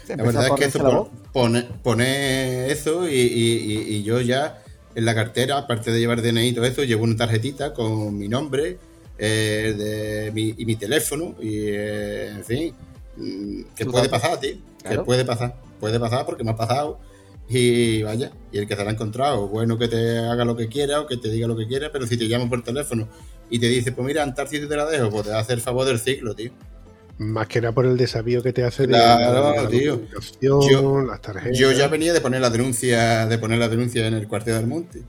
La verdad es que eso, pon- pone, pone eso y, y- y- y yo ya en la cartera, aparte de llevar DNI y todo eso, llevo una tarjetita con mi nombre eh, de mi, y mi teléfono y, eh, en fin, mm, que puede pasar, tío. Claro. Que puede pasar. Puede pasar porque me ha pasado y vaya, y el que se lo ha encontrado, bueno que te haga lo que quiera o que te diga lo que quiera, pero si te llamo por teléfono y te dice, pues mira, sitio te la dejo, pues te va a hacer favor del ciclo, tío. Más que nada por el desafío que te hace de Claro, la tío. Yo- las tarjetas. Yo ya venía de poner la denuncia, de poner la denuncia en el cuartel del monte.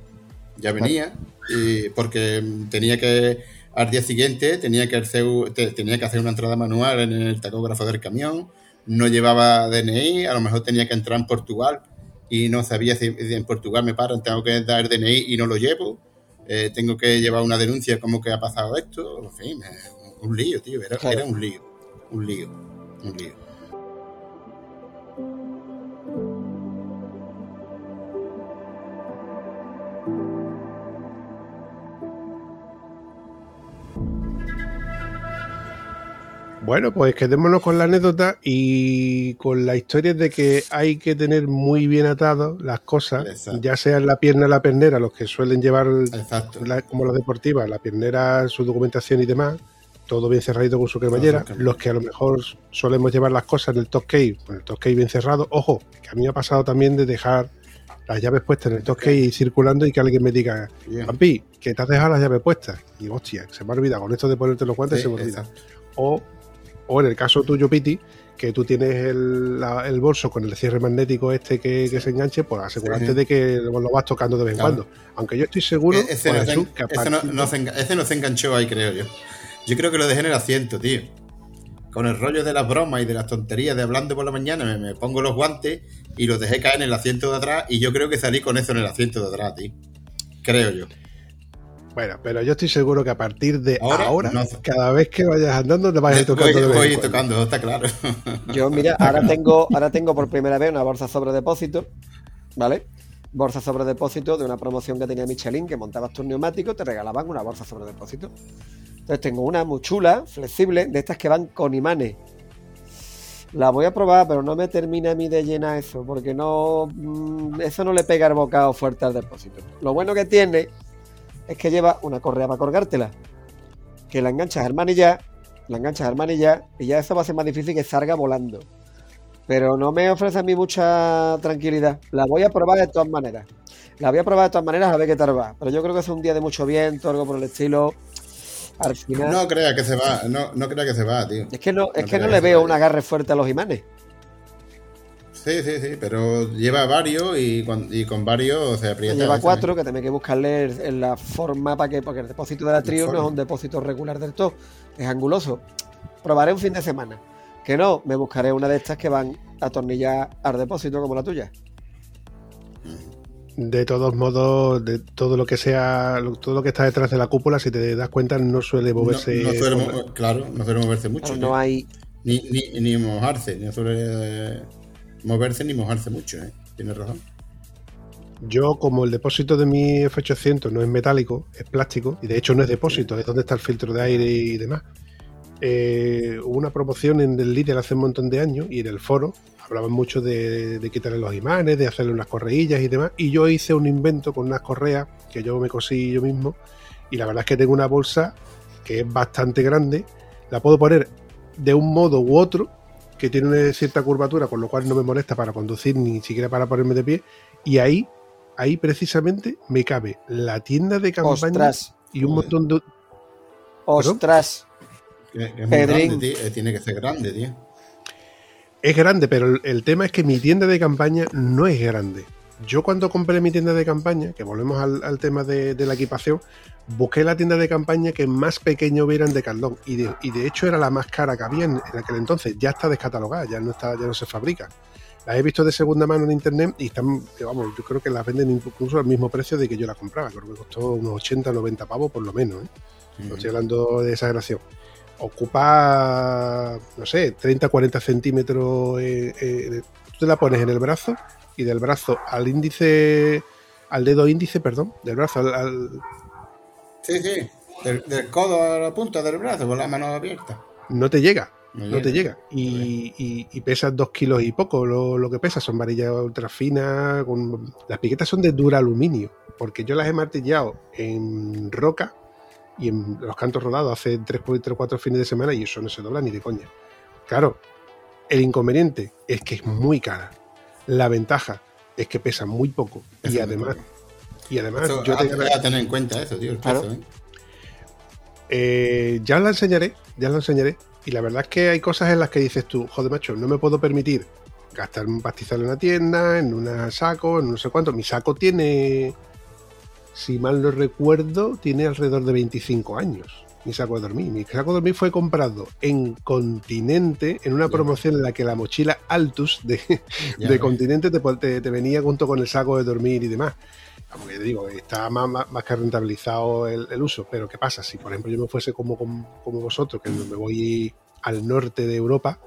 Ya venía, y porque tenía que, al día siguiente, tenía que hacer, te- tenía que hacer una entrada manual en el tacógrafo del camión, no llevaba DNI, a lo mejor tenía que entrar en Portugal y no sabía si en Portugal me paran, tengo que dar DNI y no lo llevo, eh, tengo que llevar una denuncia como que ha pasado esto, en fin, un lío, tío, era, Claro. era un lío, un lío, un lío. Bueno, pues quedémonos con la anécdota y con la historia de que hay que tener muy bien atadas las cosas, Exacto. ya sea en la pierna la pernera, los que suelen llevar, la- como las deportivas, la piernera, su documentación y demás, todo bien cerradito con su cremallera. Los que a lo mejor solemos llevar las cosas en el top key, con el top key bien cerrado. Ojo, que a mí me ha pasado también de dejar las llaves puestas en el top key circulando y que alguien me diga. Pampi, que te has dejado las llaves puestas. Y hostia, se me ha olvidado, con esto de ponerte los guantes Sí, se me olvida. exacto. O, o en el caso tuyo, Piti, que tú tienes el, la- el bolso con el cierre magnético este que, que se enganche, pues asegurarte Sí. de que lo vas tocando de vez en Claro. cuando. Aunque yo estoy seguro, E- ese, no se, que ese no- se enga- ese no se enganchó ahí, creo yo. Yo creo que lo dejé en el asiento, tío. Con el rollo de las bromas y de las tonterías de hablando por la mañana, me, me pongo los guantes y los dejé caer en el asiento de atrás y yo creo que salí con eso en el asiento de atrás, tío. Creo yo. Bueno, pero yo estoy seguro que a partir de Ahora, ahora, no. cada vez que vayas andando te vas a ir Voy, tocando voy cuando. tocando, está claro. Yo, mira, ahora tengo, ahora tengo por primera vez una bolsa sobre depósito, ¿vale? Bolsa sobre depósito de una promoción que tenía Michelin, que montabas tus neumáticos, te regalaban una bolsa sobre depósito. Entonces tengo una muy chula, flexible, de estas que van con imanes. La voy a probar, pero no me termina a mí de llenar eso, porque no. mm, eso no le pega el bocado fuerte al depósito. Lo bueno que tiene es que lleva una correa para colgártela, que la enganchas al manillar, la enganchas al manillar, y ya eso va a ser más difícil que salga volando. Pero no me ofrece a mí mucha tranquilidad. La voy a probar de todas maneras. La voy a probar de todas maneras a ver qué tal va. Pero yo creo que es un día de mucho viento, algo por el estilo. Al final. No crea que se va, no, no crea que se va, tío. es que no, es no que no le veo un agarre fuerte a los imanes. Sí, sí, sí, pero lleva varios y con, y con varios se aprieta. Lleva cuatro, que también hay que buscarle en la forma para que, porque el depósito de la trío no es un depósito regular del todo, es anguloso. Probaré un fin de semana. Que no, me buscaré una de estas que van a atornillar al depósito como la tuya. De todos modos, de todo lo que sea, todo lo que está detrás de la cúpula, si te das cuenta, no suele moverse. no suele claro, no suele moverse mucho. No hay. Ni, ni, ni mojarse, no suele eh, moverse ni mojarse mucho, ¿eh? Tienes razón. Yo, como el depósito de mi F800 no es metálico, es plástico, y de hecho no es depósito, es donde está el filtro de aire y demás. Eh, hubo una promoción en el Lidl hace un montón de años y en el foro hablaban mucho de, de quitarle los imanes, de hacerle unas correillas y demás. Y yo hice un invento con unas correas que yo me cosí yo mismo. Y la verdad es que tengo una bolsa que es bastante grande. La puedo poner de un modo u otro, que tiene una cierta curvatura, con lo cual no me molesta para conducir ni siquiera para ponerme de pie. Y ahí, ahí precisamente me cabe la tienda de campaña Ostras, y un montón de. ostras. Es muy grande, tío. Eh, Tiene que ser grande, tío. Es grande, pero el, el tema es que mi tienda de campaña no es grande. yo cuando compré mi tienda de campaña, que volvemos al, al tema de, de la equipación, busqué la tienda de campaña que más pequeño hubiera en Decathlon y de, y de hecho era la más cara que había en, en aquel entonces. Ya está descatalogada, ya no está, ya no se fabrica. Las he visto de segunda mano en internet y están, que vamos, yo creo que las venden incluso al mismo precio de que yo la compraba. Creo que costó unos 80 o 90 pavos por lo menos. ¿eh? No estoy hablando de exageración. Ocupa, no sé, 30 40 centímetros. eh, eh, tú te la pones en el brazo y del brazo al índice, al dedo índice, perdón, del brazo al, al- Sí, sí. Del, del codo a la punta del brazo, con la mano abierta. no te llega. No No te llega. Y, y, y pesas dos kilos y poco lo, lo que pesa. Son varillas ultra finas. Con... Las piquetas son de dura aluminio. Porque yo las he martillado en roca y en los cantos rodados hace 3 o 4 fines de semana y eso no se dobla ni de coña. Claro, el inconveniente es que es muy cara. La ventaja es que pesa muy poco. Y además, y además Eso, yo hay te- que tener en cuenta eso, tío. El Claro. peso, ¿eh? Eh, ya la enseñaré, ya la enseñaré. Y la verdad es que hay cosas en las que dices tú, joder, macho, no me puedo permitir gastar un pastizal en una tienda, en un saco, en no sé cuánto. Mi saco tiene, si mal no recuerdo, tiene alrededor de 25 años. Mi saco de dormir. Mi saco de dormir fue comprado en Continente, en una promoción en la que la mochila Altus de, de. Continente te, te- te venía junto con el saco de dormir y demás. Como que te digo, está más, más- más que rentabilizado el, el uso. Pero ¿qué pasa? Si, por ejemplo, yo me fuese como, como, como vosotros, que me voy al norte de Europa,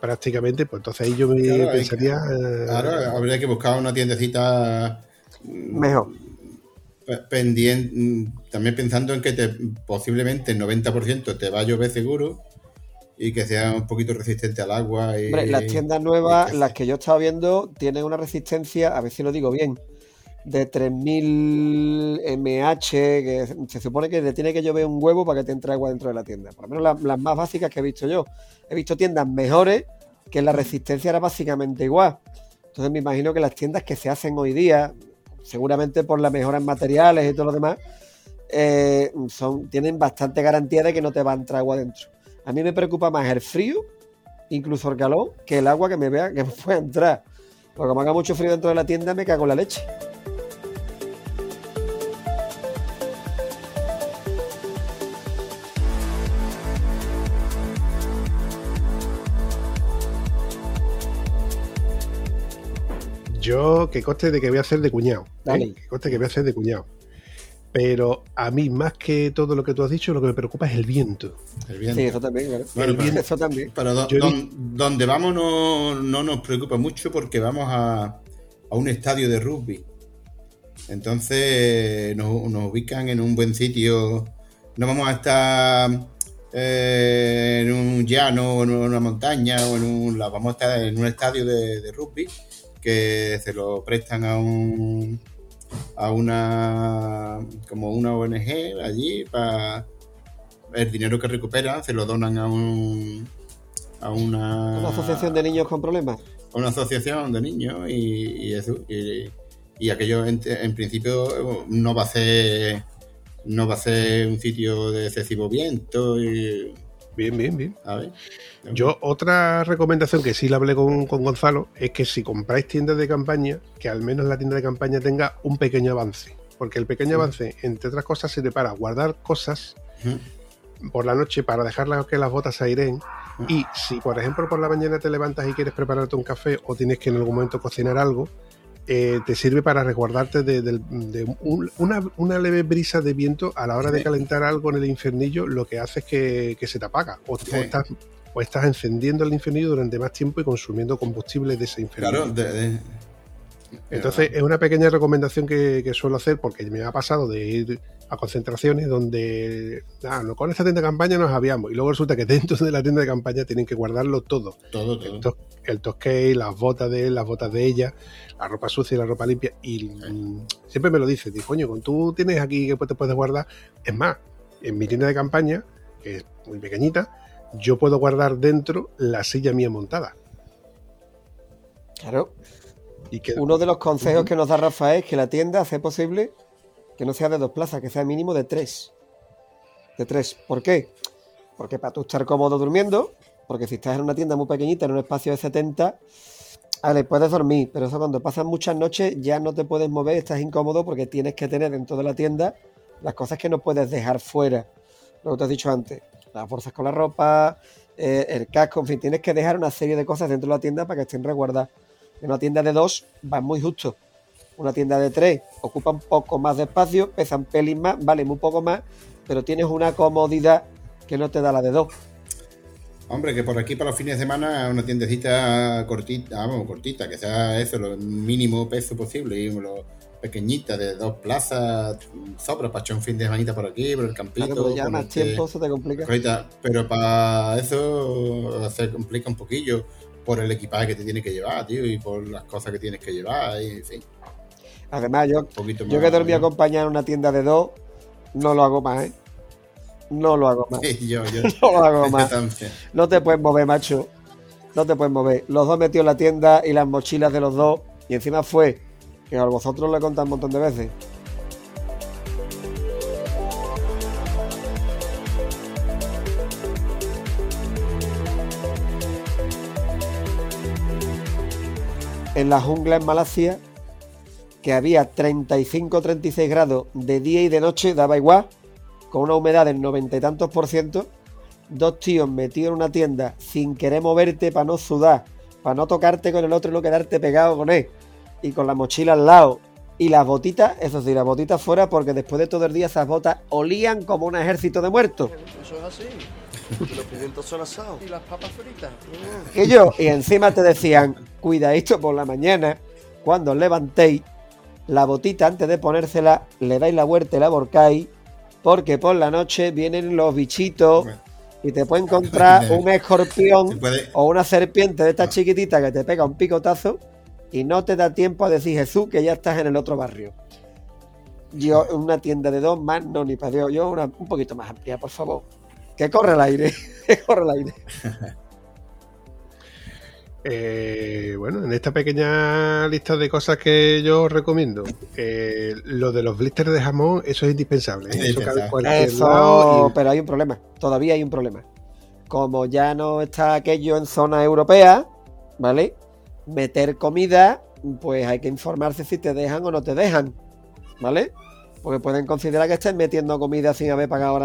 prácticamente, pues entonces ahí yo me Claro, pensaría. eh, Ahora habría que buscar una tiendecita Mejor. pendiente, también pensando en que te, posiblemente el 90% te va a llover seguro y que sea un poquito resistente al agua. Y, Hombre, las tiendas nuevas, las que yo estaba viendo, tienen una resistencia, a ver si lo digo bien, de 3000 mH, que se supone que tiene que llover un huevo para que te entre agua dentro de la tienda. Por lo menos las, las más básicas que he visto yo. He visto tiendas mejores que la resistencia era básicamente igual. Entonces me imagino que las tiendas que se hacen hoy día, seguramente por la mejora en materiales y todo lo demás, eh, son, tienen bastante garantía de que no te va a entrar agua dentro. A mí me preocupa más el frío, incluso el calor, que el agua que me vea que me pueda entrar. Porque como haga mucho frío dentro de la tienda, me cago en la leche. Yo, que coste de que voy a hacer de cuñado. ¿eh? Dale. Que coste que voy a hacer de cuñado. Pero a mí, más que todo lo que tú has dicho, lo que me preocupa es el viento. El viento. Sí, eso también, claro. Bueno, pero- eso también. Pero do- don- donde vamos no, no nos preocupa mucho porque vamos a, a un estadio de rugby. Entonces nos, nos ubican en un buen sitio. No vamos a estar eh, en un llano o en una montaña o en un. Vamos a estar en un estadio de, de rugby que se lo prestan a un a una como una ONG allí para el dinero que recuperan se lo donan a un a una, Una asociación de niños con problemas. a una asociación de niños y, y eso y, y aquello en, en principio no va a ser no va a ser un sitio de excesivo viento y Bien, bien, bien. a ver Yo, otra recomendación que sí le hablé con, con Gonzalo es que si compráis tiendas de campaña, que al menos la tienda de campaña tenga un pequeño avance. Porque el pequeño avance, entre otras cosas, sirve para guardar cosas por la noche para dejarlas que las botas se aireen. Y si, por ejemplo, por la mañana te levantas y quieres prepararte un café o tienes que en algún momento cocinar algo, eh, te sirve para resguardarte de, de un- una, una leve brisa de viento a la hora de calentar algo en el infernillo, lo que hace es que, que se te apaga. O, Sí. o estás, o estás encendiendo el infernillo durante más tiempo y consumiendo combustible de ese infernillo. claro de- Entonces, es una pequeña recomendación que, que suelo hacer porque me ha pasado de ir a concentraciones donde, ah, no, con esta tienda de campaña nos habíamos y luego resulta que dentro de la tienda de campaña tienen que guardarlo todo. todo El, tos- el las botas de él, las botas de ella, la ropa sucia y la ropa limpia. Y mm, siempre me lo dice, dice, coño, con tú tienes aquí que te puedes guardar. Es más, en mi tienda de campaña, que es muy pequeñita, yo puedo guardar dentro la silla mía montada. Claro. Y que, Uno de los consejos que nos da Rafa es que la tienda, hace posible, que no sea de dos plazas, que sea mínimo de tres. De tres. ¿Por qué? Porque para tú estar cómodo durmiendo, porque si estás en una tienda muy pequeñita, en un espacio de 70, Vale, puedes dormir, pero eso cuando pasan muchas noches ya no te puedes mover, estás incómodo porque tienes que tener dentro de la tienda las cosas que no puedes dejar fuera. Lo que te has dicho antes, las bolsas con la ropa, eh, el casco, en fin, tienes que dejar una serie de cosas dentro de la tienda para que estén resguardadas. En una tienda de dos va muy justo. Una tienda de tres ocupa un poco más de espacio, pesan pelín más, vale muy poco más, pero tienes una comodidad que no te da la de dos. Hombre, que por aquí para los fines de semana una tiendecita cortita, vamos, cortita, que sea eso, lo mínimo peso posible, y lo pequeñita, de dos plazas, sobra para echar un fin de semana por aquí, por el campito. Claro, pero ya más ponerte tiempo se te complica. cosita. Pero para eso se complica un poquillo por el equipaje que te tienes que llevar, tío, y por las cosas que tienes que llevar, y en fin, Además, yo, yo más. que dormí ¿no? acompañado en una tienda de dos, no lo hago más, ¿eh? No lo hago más. Sí, yo, yo. No lo hago más. No te puedes mover, macho. No te puedes mover. Los dos metidos en la tienda y las mochilas de los dos. Y encima fue, que a vosotros lo he contado un montón de veces. En la jungla en Malasia, que había 35-36 grados de día y de noche, daba igual, con una humedad del noventa y tantos por ciento, dos tíos metidos en una tienda sin querer moverte para no sudar, para no tocarte con el otro y no quedarte pegado con él, y con la mochila al lado, y las botitas, eso sí, las botitas fuera, porque después de todo el día esas botas olían como un ejército de muertos. Eso es así. Y los pimientos son asados. Y las papas fritas. Y yo, y encima te decían, cuidadito por la mañana, cuando os levantéis, la botita antes de ponérsela, le dais la vuelta y la volcáis, porque por la noche vienen los bichitos y te puede encontrar un escorpión puede- o una serpiente de esta chiquitita que te pega un picotazo y no te da tiempo a decir Jesús que ya estás en el otro barrio. Yo, una tienda de dos más, no, ni para Dios, yo una un poquito más amplia, por favor. Que corre el aire, que corre el aire. Eh, bueno, en esta pequeña lista de cosas que yo os recomiendo, eh, lo de los blisters de jamón, eso es indispensable. ¿eh? Es Eso cabe en indispensable. cualquier Eso, lado y- pero hay un problema, todavía hay un problema. Como ya no está aquello en zona europea, ¿vale? Meter comida, pues hay que informarse si te dejan o no te dejan, ¿vale? Porque pueden considerar que estés metiendo comida sin haber pagado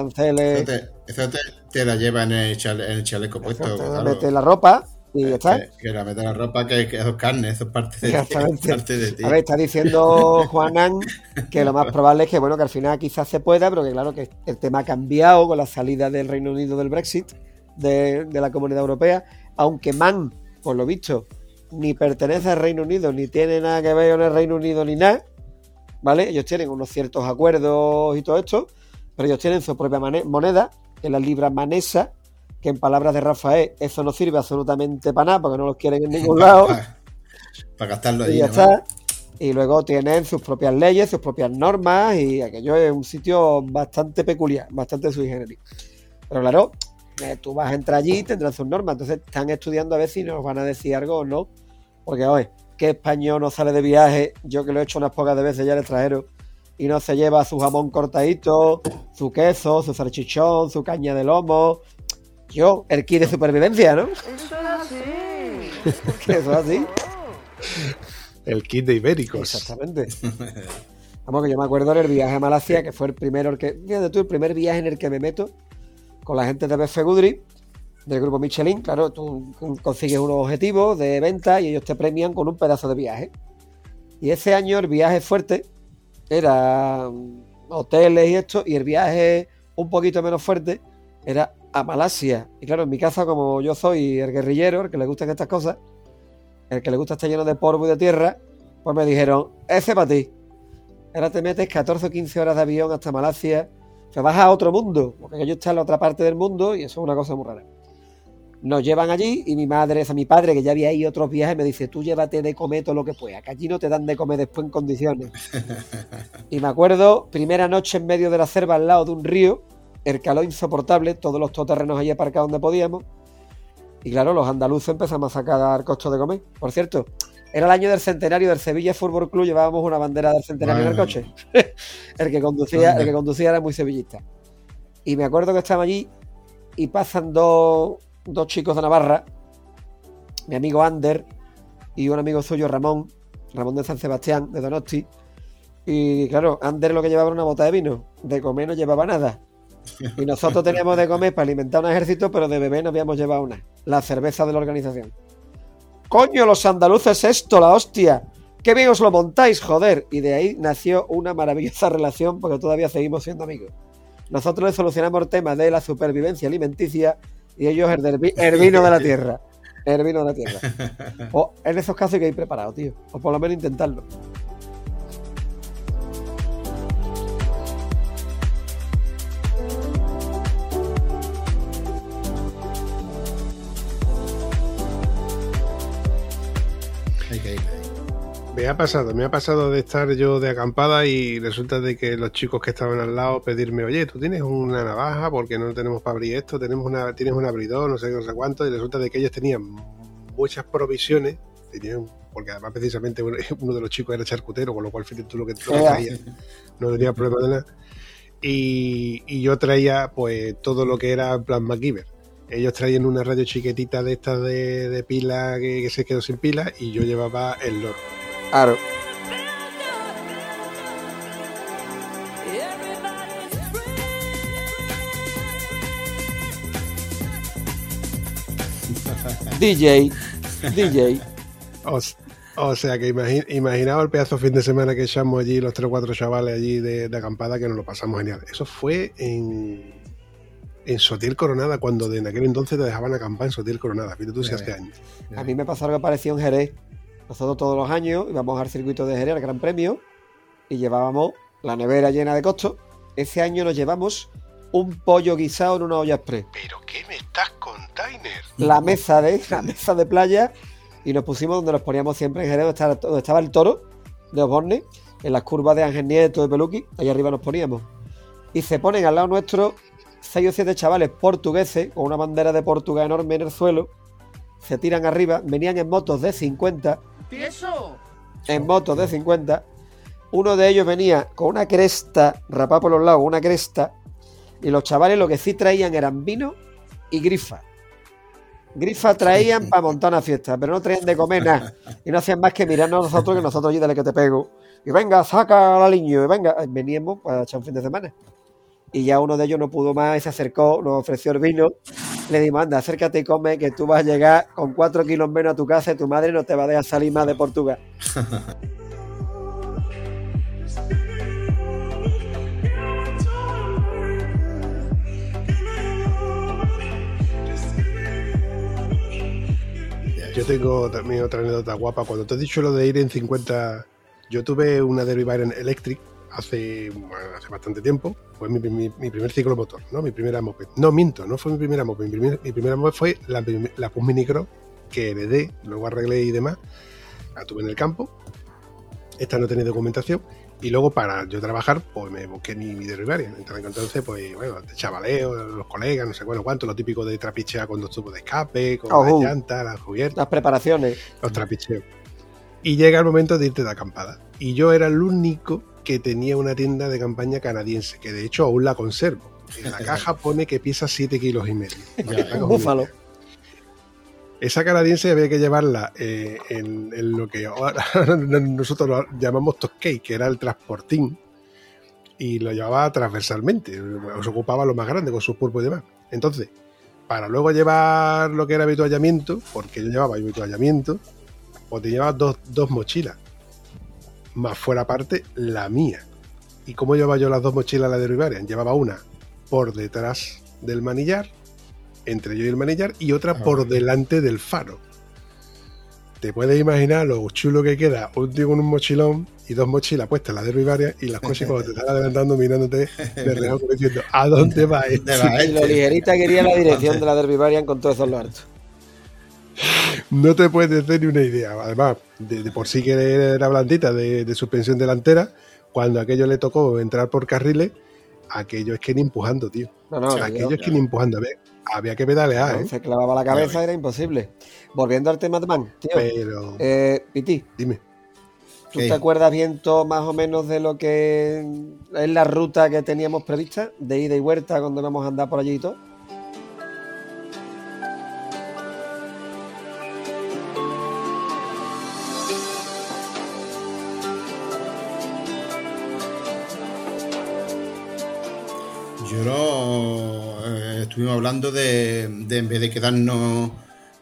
Eso, aranceles, te, eso te, te la lleva en el, chale- en el chaleco puesto. te claro. metes la ropa y ya está. Que, que la mete la ropa, que, que eso es carne, eso es parte de ti. Exactamente. es parte de ti. A ver, está diciendo Juanan que lo más probable es que, bueno, que al final quizás se pueda, pero que claro que el tema ha cambiado con la salida del Reino Unido del Brexit, de, de la Comunidad Europea, aunque Man, por lo visto, ni pertenece al Reino Unido, ni tiene nada que ver con el Reino Unido ni nada, ¿vale? Ellos tienen unos ciertos acuerdos y todo esto, pero ellos tienen su propia moneda, que es la libra manesa, que en palabras de Rafael, eso no sirve absolutamente para nada, porque no los quieren en ningún lado. Para gastarlo y allí. ya está. Y luego tienen sus propias leyes, sus propias normas, y aquello es un sitio bastante peculiar, bastante sui generis. Pero claro, eh, tú vas a entrar allí, tendrás sus normas, entonces están estudiando a ver si nos van a decir algo o no. Porque, oye, ¿qué español no sale de viaje? Yo que lo he hecho unas pocas de veces ya al extranjero, y no se lleva su jamón cortadito, su queso, su salchichón, su caña de lomo. Yo, el kit de supervivencia, ¿no? Eso es así. Eso es así. el kit de ibéricos. Exactamente. Vamos, que yo me acuerdo en el viaje a Malasia, que fue el primero, el que, fíjate tú, el primer viaje en el que me meto con la gente de BF Goodrich, del grupo Michelin. Claro, tú consigues unos objetivos de venta y ellos te premian con un pedazo de viaje. Y ese año el viaje fuerte era mm, hoteles y esto, y el viaje un poquito menos fuerte era a Malasia. Y claro, en mi casa, como yo soy el guerrillero, el que le gustan estas cosas, el que le gusta estar lleno de polvo y de tierra, pues me dijeron, ese para ti. Ahora te metes 14 o 15 horas de avión hasta Malasia, te vas a otro mundo, porque ellos están en la otra parte del mundo y eso es una cosa muy rara. Nos llevan allí y mi madre, o sea, mi padre, que ya había ido otros viajes, me dice, tú llévate de comer todo lo que puedas, que allí no te dan de comer después en condiciones. y me acuerdo, primera noche en medio de la selva al lado de un río, el calor insoportable, todos los todoterrenos allí aparcados donde podíamos. Y claro, los andaluces empezamos a sacar costo de comer. Por cierto, era el año del centenario del Sevilla Fútbol Club, llevábamos una bandera del centenario en el coche. el que conducía, el que conducía era muy sevillista. Y me acuerdo que estaba allí y pasan dos, dos chicos de Navarra, mi amigo Ander y un amigo suyo, Ramón, Ramón de San Sebastián, de Donosti. Y claro, Ander lo que llevaba era una bota de vino, de comer no llevaba nada. Y nosotros teníamos de comer para alimentar un ejército, pero de beber no habíamos llevado una, la cerveza de la organización. Coño, los andaluces esto, la hostia. Qué bien os lo montáis, joder. Y de ahí nació una maravillosa relación porque todavía seguimos siendo amigos. Nosotros le solucionamos el tema de la supervivencia alimenticia y ellos el, del vi- el vino de la tierra. El vino de la tierra. O en esos casos hay que ir preparado, tío. O por lo menos intentarlo. Me ha pasado, me ha pasado de estar yo de acampada y resulta de que los chicos que estaban al lado pedirme, oye, tú tienes una navaja porque no tenemos para abrir esto, tenemos una, tienes un abridor, no sé, qué, no sé cuánto, y resulta de que ellos tenían muchas provisiones, tenían, porque además precisamente uno uno de los chicos era charcutero, con lo cual tú lo que, lo que Ea. traía, no tenía problema de nada. Y, y yo traía pues todo lo que era en plan MacGyver. Ellos traían una radio chiquitita de estas de, de pila que, que se quedó sin pila y yo llevaba el loro. Claro. DJ, DJ. O, sea que imagi- imaginaos el pedazo fin de semana que echamos allí, los tres o cuatro chavales allí de, de acampada, que nos lo pasamos genial. Eso fue en, en Sotiel Coronada, cuando de en aquel entonces te dejaban acampar en Sotiel Coronada. Fíjate tú si hace años. A mí me pasó algo parecido en Jerez. Nosotros todos los años íbamos al circuito de Jerez, al Gran Premio, y llevábamos la nevera llena de costos. Ese año nos llevamos un pollo guisado en una olla express. ¿Pero qué me estás container? La mesa de, la mesa de playa y nos pusimos donde nos poníamos siempre en Jerez, donde estaba, el toro de Osborne, en las curvas de Ángel Nieto de Peluqui, ahí arriba nos poníamos. Y se ponen al lado nuestro seis o siete chavales portugueses con una bandera de Portugal enorme en el suelo, se tiran arriba, venían en motos de 50, ¡Tieso! en motos de 50. Uno de ellos venía con una cresta, rapada por los lados, una cresta. Y los chavales lo que sí traían eran vino y grifa. Grifa traían para montar una fiesta, pero no traían de comer nada. Y no hacían más que mirarnos a nosotros, que nosotros allí, dale que te pego. Y venga, saca al niño, y venga. Veníamos para echar un fin de semana. Y ya uno de ellos no pudo más y se acercó, nos ofreció el vino. Le dimos, anda, acércate y come, que tú vas a llegar con cuatro kilos menos a tu casa y tu madre no te va a dejar salir más de Portugal. Yo tengo también otra anécdota guapa. Cuando te he dicho lo de ir en 50, yo tuve una Derby Byron Electric hace, hace bastante tiempo. Fue mi, mi- mi primer ciclo motor, ¿no? Mi primera moped. No, minto, no fue mi primera moped. Mi, primer- mi primera moped fue la, la Pus Mini Cross que heredé, luego arreglé y demás. La tuve en el campo. Esta no tenía documentación. Y luego para yo trabajar, pues me busqué mi, mi Derby Byron. Entonces, pues bueno, de chavaleo, los colegas, no sé bueno cuánto, lo típico de trapichear con dos tubos de escape, con Ojú. las llantas, las cubiertas Las preparaciones. los trapicheos. Y llega el momento de irte de acampada. Y yo era el único que tenía una tienda de campaña canadiense, que de hecho aún la conservo. En la caja pone que pesa 7 kilos y medio. Búfalo. Esa canadiense había que llevarla eh, en, en lo que ahora nosotros lo llamamos tosquey, que era el transportín, y lo llevaba transversalmente, os ocupaba lo más grande con sus pulpos y demás. Entonces, para luego llevar lo que era habituallamiento, porque yo llevaba habituallamiento, pues te llevaba dos, dos mochilas, más fuera aparte la mía. ¿Y cómo llevaba yo las dos mochilas la de Rivarian? Llevaba una por detrás del manillar, entre yo y el manillar, y otra Ah, por delante del faro. Te puedes imaginar lo chulo que queda un tío con un mochilón y dos mochilas puestas, la de Rivarian, y las cosas cuando te están adelantando mirándote de real como diciendo, ¿a dónde? De la Y lo este. ligerita quería la dirección de la Derby Varian con todo eso en lo alto. No te puedes hacer ni una idea. Además, de, de por sí que era blandita de, de suspensión delantera, cuando aquello le tocó entrar por carriles, aquello es que ni empujando, tío. No, no, aquello es que ni empujando. Había, había que pedalear, ¿eh? se clavaba la cabeza, era imposible. Volviendo al tema de Man, tío. Pero, Eh, Piti, dime. ¿tú ¿Qué? te acuerdas bien todo más o menos de lo que es la ruta que teníamos prevista? De ida y vuelta cuando íbamos a andar por allí y todo. Eh, estuvimos hablando de, en vez de quedarnos.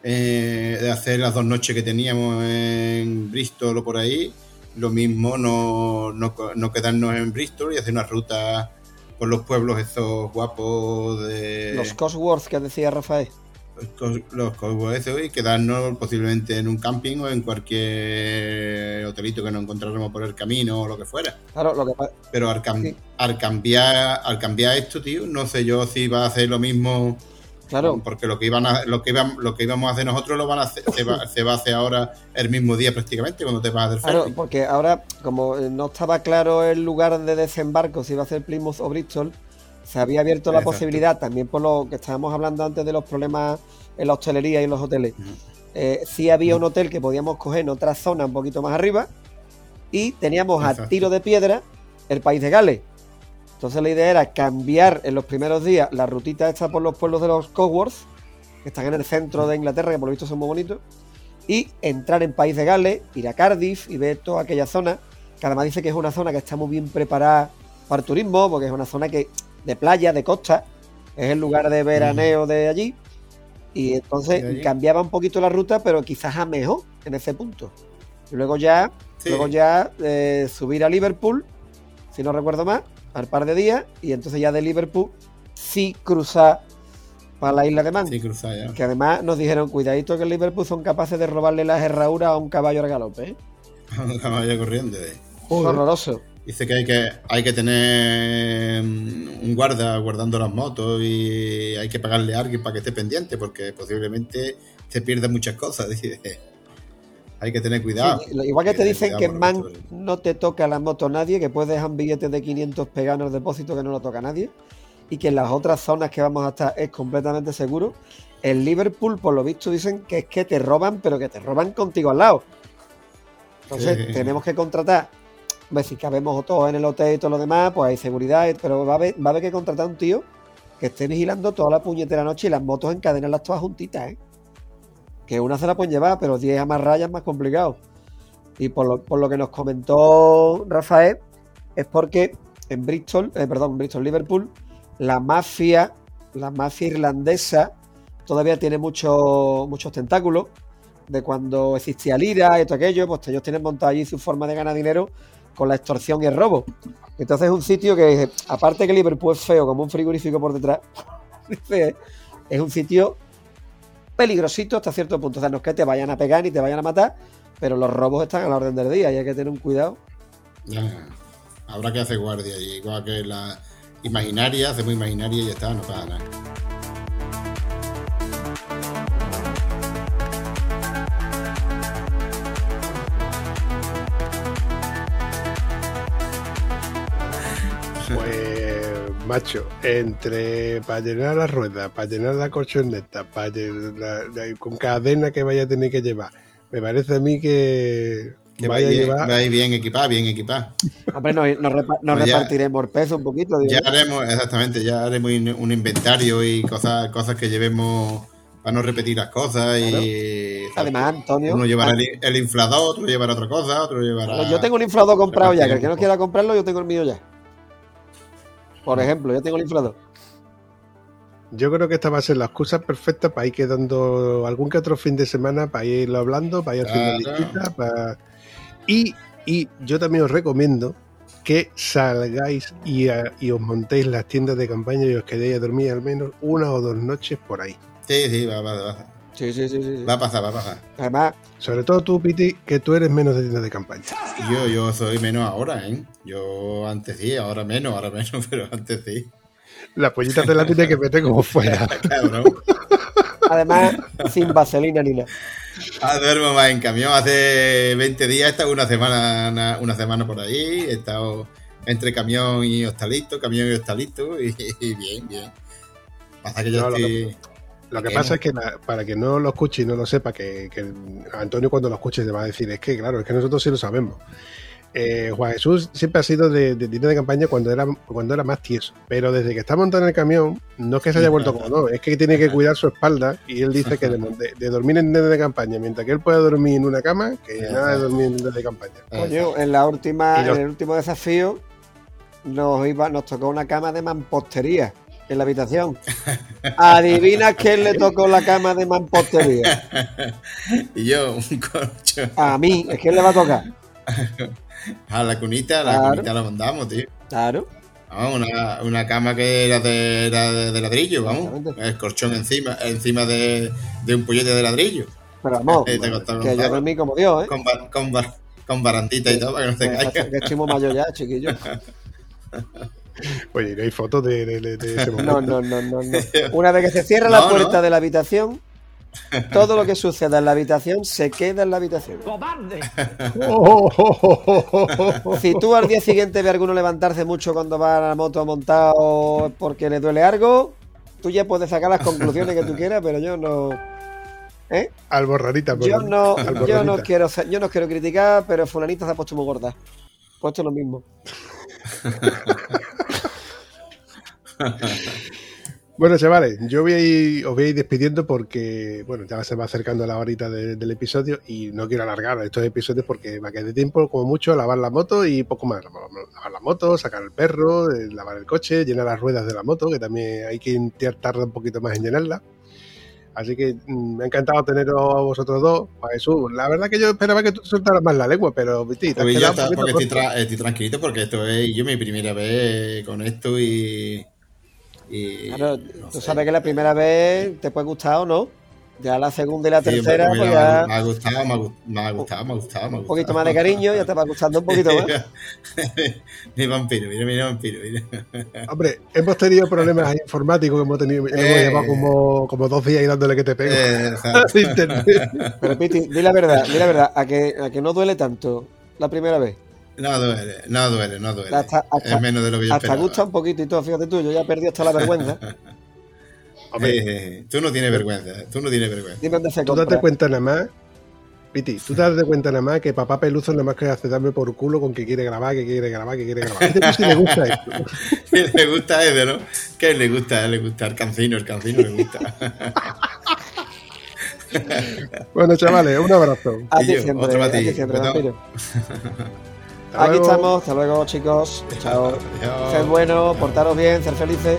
eh, de hacer las dos noches que teníamos en Bristol o por ahí, lo mismo no, no, no quedarnos en Bristol y hacer una ruta por los pueblos estos guapos de. Los Cosworth que decía Rafael. Los cos- los cowboys esos y quedarnos posiblemente en un camping o en cualquier hotelito que nos encontráramos por el camino o lo que fuera. Claro, lo que Pero al, cam- Sí. al cambiar al cambiar esto, tío, no sé yo si va a hacer lo mismo. Claro, Porque lo que iban a, lo que iban, lo que íbamos a hacer nosotros lo van a hacer, se va, se va a hacer ahora el mismo día prácticamente cuando te vas a hacer Claro, porque ahora, como eh, no estaba claro el lugar de desembarco, si iba a ser Plymouth o Bristol, se había abierto la Exacto. posibilidad, también por lo que estábamos hablando antes de los problemas en la hostelería y en los hoteles. Eh, sí había un hotel que podíamos coger en otra zona un poquito más arriba y teníamos a tiro de piedra el país de Gales. Entonces la idea era cambiar en los primeros días la rutita esta por los pueblos de los Cosworth, que están en el centro de Inglaterra, que por lo visto son muy bonitos, y entrar en País de Gales, ir a Cardiff y ver toda aquella zona, que además dice que es una zona que está muy bien preparada para el turismo, porque es una zona que de playa, de costa, es el lugar de veraneo de allí, y entonces allí. cambiaba un poquito la ruta, pero quizás a mejor en ese punto. Y luego ya, Sí. luego ya eh, subir a Liverpool, si no recuerdo más, al par de días, y entonces ya de Liverpool sí cruzar para la isla de Man. Sí, cruzar ya. Que además nos dijeron, cuidadito que en Liverpool son capaces de robarle las herraduras a un caballo al galope. ¿eh? Vaya corriendo. eh. Horroroso. Dice que hay que hay que tener mm, un guarda guardando las motos y hay que pagarle a alguien para que esté pendiente porque posiblemente te pierdas muchas cosas. Dice. Hay que tener cuidado. Sí, igual que te dicen que en Man no te toca la moto nadie, que puedes dejar un billete de 500 pegados en el depósito que no lo toca nadie, y que en las otras zonas que vamos a estar es completamente seguro. En Liverpool, por lo visto, dicen que es que te roban, pero que te roban contigo al lado. Entonces, sí. tenemos que contratar. Si cabemos todos en el hotel y todo lo demás, pues hay seguridad, pero va a haber, va a haber que contratar a un tío que esté vigilando toda la puñetera noche y las motos encadenarlas todas juntitas, ¿eh? Que una se la pueden llevar, pero 10 amarradas ya es más complicado. Y por lo, por lo que nos comentó Rafael, es porque en Bristol, eh, perdón, Bristol, Liverpool, la mafia, la mafia irlandesa, todavía tiene mucho- muchos tentáculos. De cuando existía Lira y todo aquello, pues ellos tienen montado allí su forma de ganar dinero con la extorsión y el robo. Entonces es un sitio que, aparte que Liverpool es feo como un frigorífico por detrás, es un sitio peligrosito hasta cierto punto. O sea, no es que te vayan a pegar ni te vayan a matar, pero los robos están a la orden del día y hay que tener un cuidado. Ya. Habrá que hacer guardia y igual que la imaginaria, hacemos imaginaria y ya está, no pasa nada. Macho, entre para llenar la rueda, para llenar la colchoneta, para llenar la- la- con cadena que vaya a tener que llevar, me parece a mí que, Que vaya a vais bien, llevar. vais bien equipada, bien equipada. Hombre, nos, nos repa- nos Pues ya- repartiremos el peso un poquito. digo. Ya haremos, exactamente, ya haremos in- un inventario y cosas, cosas que llevemos para no repetir las cosas y Además, Antonio, uno llevará ah, el, el inflador, otro llevará otra cosa, otro llevará. yo tengo un inflador comprado ya, que el que no quiera comprarlo, yo tengo el mío ya. Por ejemplo, yo tengo el inflador. Yo creo que esta va a ser la excusa perfecta para ir quedando algún que otro fin de semana, para irlo hablando, para ir haciendo Claro. listitas, para... Y, y yo también os recomiendo que salgáis y, a- y os montéis las tiendas de campaña y os quedéis a dormir al menos una o dos noches por ahí. Sí, sí, va, va, va, Sí, sí, sí, sí. va a pasar, va a pasar. Además, Sobre todo tú, Piti, que tú eres menos de tiendas de campaña. Yo, yo soy menos ahora, ¿eh? Yo antes sí, ahora menos, ahora menos, pero antes sí. La pollita te la tiene que meter como fuera. Cabrón. además sin vaselina ni nada. Ah, duermo más en camión. Hace 20 días he estado una semana, una, una semana por ahí. He estado entre camión y hostalito, camión y hostalito. Y, y bien, bien. Pasa que yo No, lo estoy. Lo que pasa es que la- para que no lo escuche y no lo sepa, que, que Antonio cuando lo escuche te va a decir, es que claro, es que nosotros sí lo sabemos. Eh, Juan Jesús siempre ha sido de, de de campaña cuando era, cuando era más tieso, pero desde que está montado en el camión, no es que se haya vuelto como no, es que tiene que cuidar su espalda y él dice que de, de- de dormir en tienda de campaña, mientras que él pueda dormir en una cama, que nada de dormir en tienda de campaña. Coño, en la última, los- en el último desafío, nos, iba, nos tocó una cama de mampostería en la habitación. Adivina quién le tocó la cama de mampostería. y yo, un colchón. A mí, es que le va a tocar. A la cunita, la Claro. cunita la mandamos, tío. Claro. Vamos, una, una cama que era de, era de, ladrillo, vamos. El colchón encima, encima de, de un puñete de ladrillo. Pero vamos, Eh, te que yo dormí como Dios, ¿eh? Con, bar- con, bar- con barandita y todo para que no se Que, caiga. que estoy muy mayor ya, chiquillo. Oye, no hay fotos de, de- de- de ese momento. no, no, no, no. Una vez que se cierra No, la puerta no. de la habitación, todo lo que suceda en la habitación se queda en la habitación. ¡Cobarde! Oh, oh, oh. Si tú al día siguiente ves a alguno levantarse mucho cuando va a la moto montado porque le duele algo, tú ya puedes sacar las conclusiones que tú quieras, pero yo no. ¿Eh? Alborranita, por Yo no, yo no quiero yo no quiero criticar, pero fulanita se ha puesto muy gorda. Puesto lo mismo. Bueno, chavales, yo voy a ir- os voy a ir despidiendo porque, bueno, ya se va acercando la horita de- del episodio y no quiero alargar estos episodios porque va a quedar de tiempo, como mucho, lavar la moto y poco más. Lavar la moto, sacar el perro, eh, lavar el coche, llenar las ruedas de la moto, que también hay que tardar un poquito más en llenarla. Así que mm, me ha encantado teneros a vosotros dos. Jesús, la verdad que yo esperaba que tú soltaras más la lengua, pero Viti, te has Pues ya está, porque estoy, tra- estoy tranquilito porque esto es yo mi primera vez con esto y. y Claro, no tú sé. sabes que la primera vez te puede gustar o no. Ya la segunda y la Sí, tercera, mira, pues me, ya ha, me ha gustado, me ha, gu- me ha gustado, me ha gustado, me un poquito más de gustado. cariño, ya te va gustando un poquito más. mi vampiro, mira, mira, vampiro, mira. Hombre, hemos tenido problemas informáticos que hemos tenido, hemos Eh. llevado como, como dos días ahí dándole que te pego. Eh. Pero Piti, di la verdad, di la verdad, a que, a que no duele tanto la primera vez. No duele, no duele, no duele. Hasta- hasta- es menos de lo que yo Hasta esperaba. gusta un poquito y todo, fíjate tú, yo ya perdí hasta la vergüenza. Hombre, Eh, tú no tienes vergüenza, tú no tienes vergüenza. Dime dónde se tú date cuenta nada más, Piti, tú te das cuenta nada más que papá Peluzo nada más que hace darme por culo con que quiere grabar, que quiere grabar, que quiere grabar. Este pues sí le gusta esto. le gusta ese, ¿no? Que le gusta, le gusta el cancino, el cancino le gusta. Bueno, chavales, un abrazo. A Y ti yo, siempre, otro a para ti, ti siempre, Aquí estamos, hasta luego chicos. Chao. Adiós. Sed buenos, portaros bien, ser felices.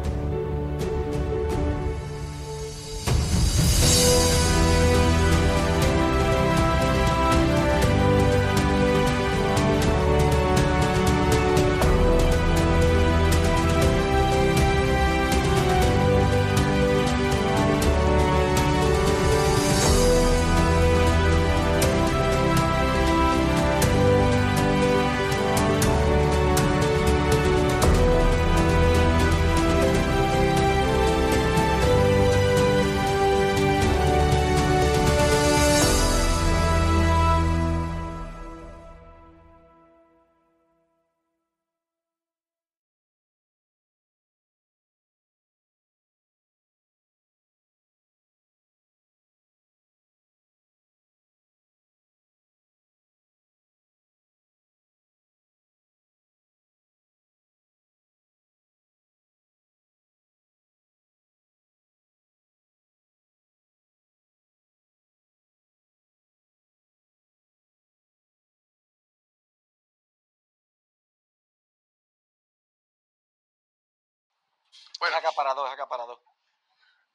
Es acaparado, es acaparado.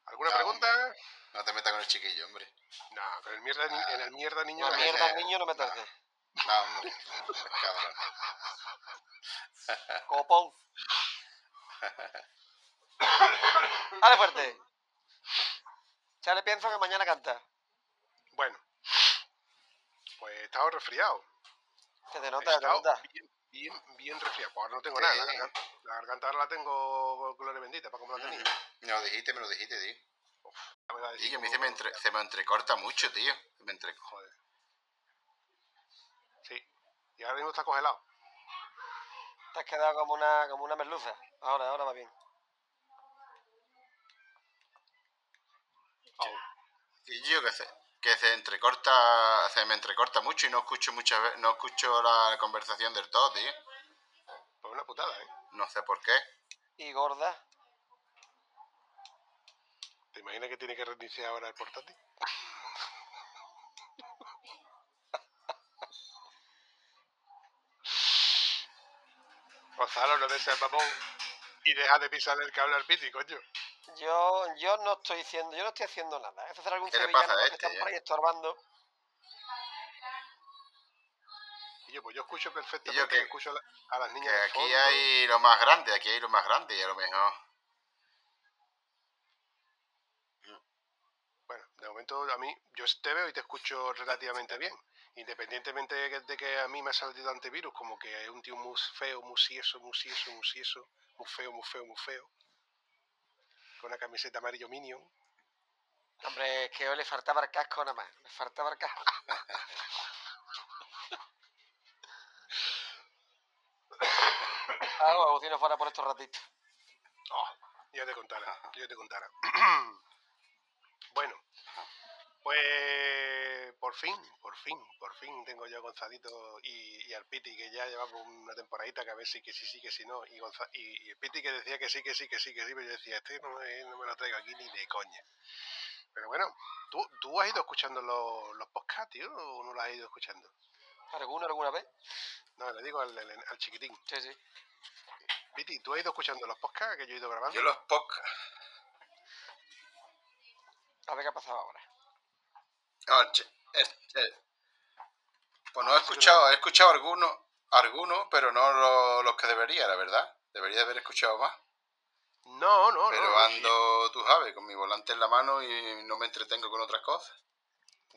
¿Alguna No, pregunta? No te metas con el chiquillo, hombre. No, con el mierda, ni- en el mierda niño. La no me mierda niño no me toque. No, hombre. Cabrón. Copón. Dale fuerte. Chale, pienso que mañana canta. Bueno, pues he estado resfriado. Se te nota, te nota. bien, bien, bien resfriado. Pues ahora no tengo Sí. nada. La garganta, la ahora la tengo gloria bendita, para como la tenía. Me lo dijiste, me lo dijiste, tío. La verdad es Y que a mí como- se me, entre- se me entrecorta mucho, tío. Se me entre... Joder. Sí. Y ahora mismo está congelado. Te has quedado como una, como una merluza. Ahora, ahora va bien. Y yo qué sé. que se entrecorta, se me entrecorta mucho y no escucho muchas no escucho la conversación del todo, tío. Pues una putada, ¿eh? No sé por qué. Y gorda. ¿Te imaginas que tiene que reiniciar ahora el portátil? Gonzalo, no deseas mamón y deja de pisarle el cable al piti, coño. Yo, yo no estoy haciendo, yo no estoy haciendo nada. Es hacer algún ¿Qué le sevillano pasa a que este, están por ahí estorbando. Pues yo escucho perfectamente, ¿Y yo qué? escucho a la- a las Que niñas de aquí fondo. hay lo más grande, aquí hay lo más grande y a lo mejor. Bueno, de momento a mí, yo te veo y te escucho relativamente bien. Independientemente de que, de que a mí me ha salido antivirus, como que es un tío muy feo, muy sieso, muy sieso, muy sieso, muy feo, muy feo, muy feo. Con una camiseta amarillo minion. Hombre, es que hoy le faltaba el casco nada más. Le faltaba el casco. Algo, Agustín no fuera por estos ratitos. Oh, ya te contara, ya te contara. bueno, pues por fin, por fin, por fin tengo yo a Gonzalito y, y al Piti que ya llevamos una temporadita que a ver si que sí, sí, que si no. Y, Gonza- y, y el Piti que decía que sí, que sí, que sí, que sí, pero yo decía, este no me, no me lo traigo aquí ni de coña. Pero bueno, ¿tú, tú has ido escuchando los, los podcasts, tío, o no los has ido escuchando? ¿Alguno alguna vez? No, le digo al, al- al chiquitín. Sí, sí. Piti, ¿tú has ido escuchando los podcasts que yo he ido grabando? Yo los podcasts. A ver qué ha pasado ahora. Ah, este, pues no he escuchado, he escuchado algunos, algunos, pero no lo- los que debería, la verdad. Debería haber escuchado más. No, no, Pero no. sí. ando, tú sabes, con mi volante en la mano y no me entretengo con otras cosas.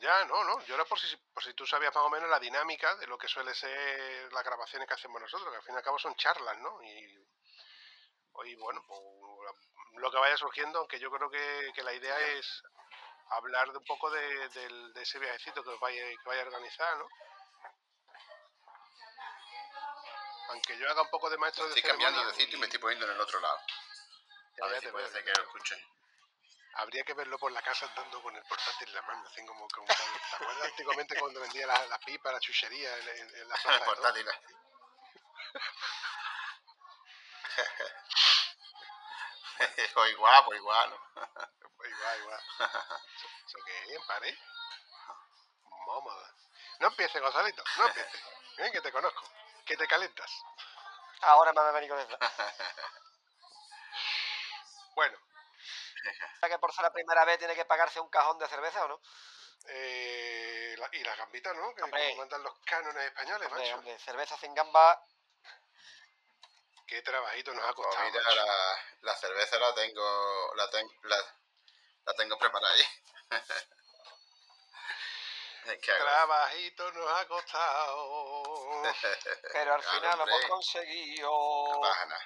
Ya, no, no. Yo era por si, por si tú sabías más o menos la dinámica de lo que suele ser las grabaciones que hacemos nosotros, que al fin y al cabo son charlas, ¿no? Y, y bueno, pues, lo que vaya surgiendo, aunque yo creo que, que la idea es hablar de un poco de, del- de ese viajecito que os vaya, que vaya a organizar, ¿no? Aunque yo haga un poco de maestro de Estoy cambiando de sitio y me estoy poniendo en el otro lado. A ver si puede ser que lo escuche. Habría que verlo por la casa andando con el portátil en la mano, así como, como ¿te acuerdas antiguamente cuando vendía las la pipas, la chuchería en, en- en la plaza? de toros? Portátiles. o igual, pues igual. ¿no? Igual, igual. ¿Eso, qué es, pare? Mómoda. No empieces, Gonzalito, no empieces. Ven que te conozco, que te calentas. Ahora me ha venido con eso. Bueno, ¿Sabes que por ser la primera vez tiene que pagarse un cajón de cerveza o no? eh, la- y las gambitas, ¿no? Que Hombre. como mandan los cánones españoles, Hombre, macho. hombre, cerveza sin gamba. Qué trabajito nos ha Pues costado, mira, la, la cerveza la tengo, la, ten- la, la tengo preparada ahí. Trabajito nos ha costado. Pero al Claro, final lo hemos conseguido. No pasa nada.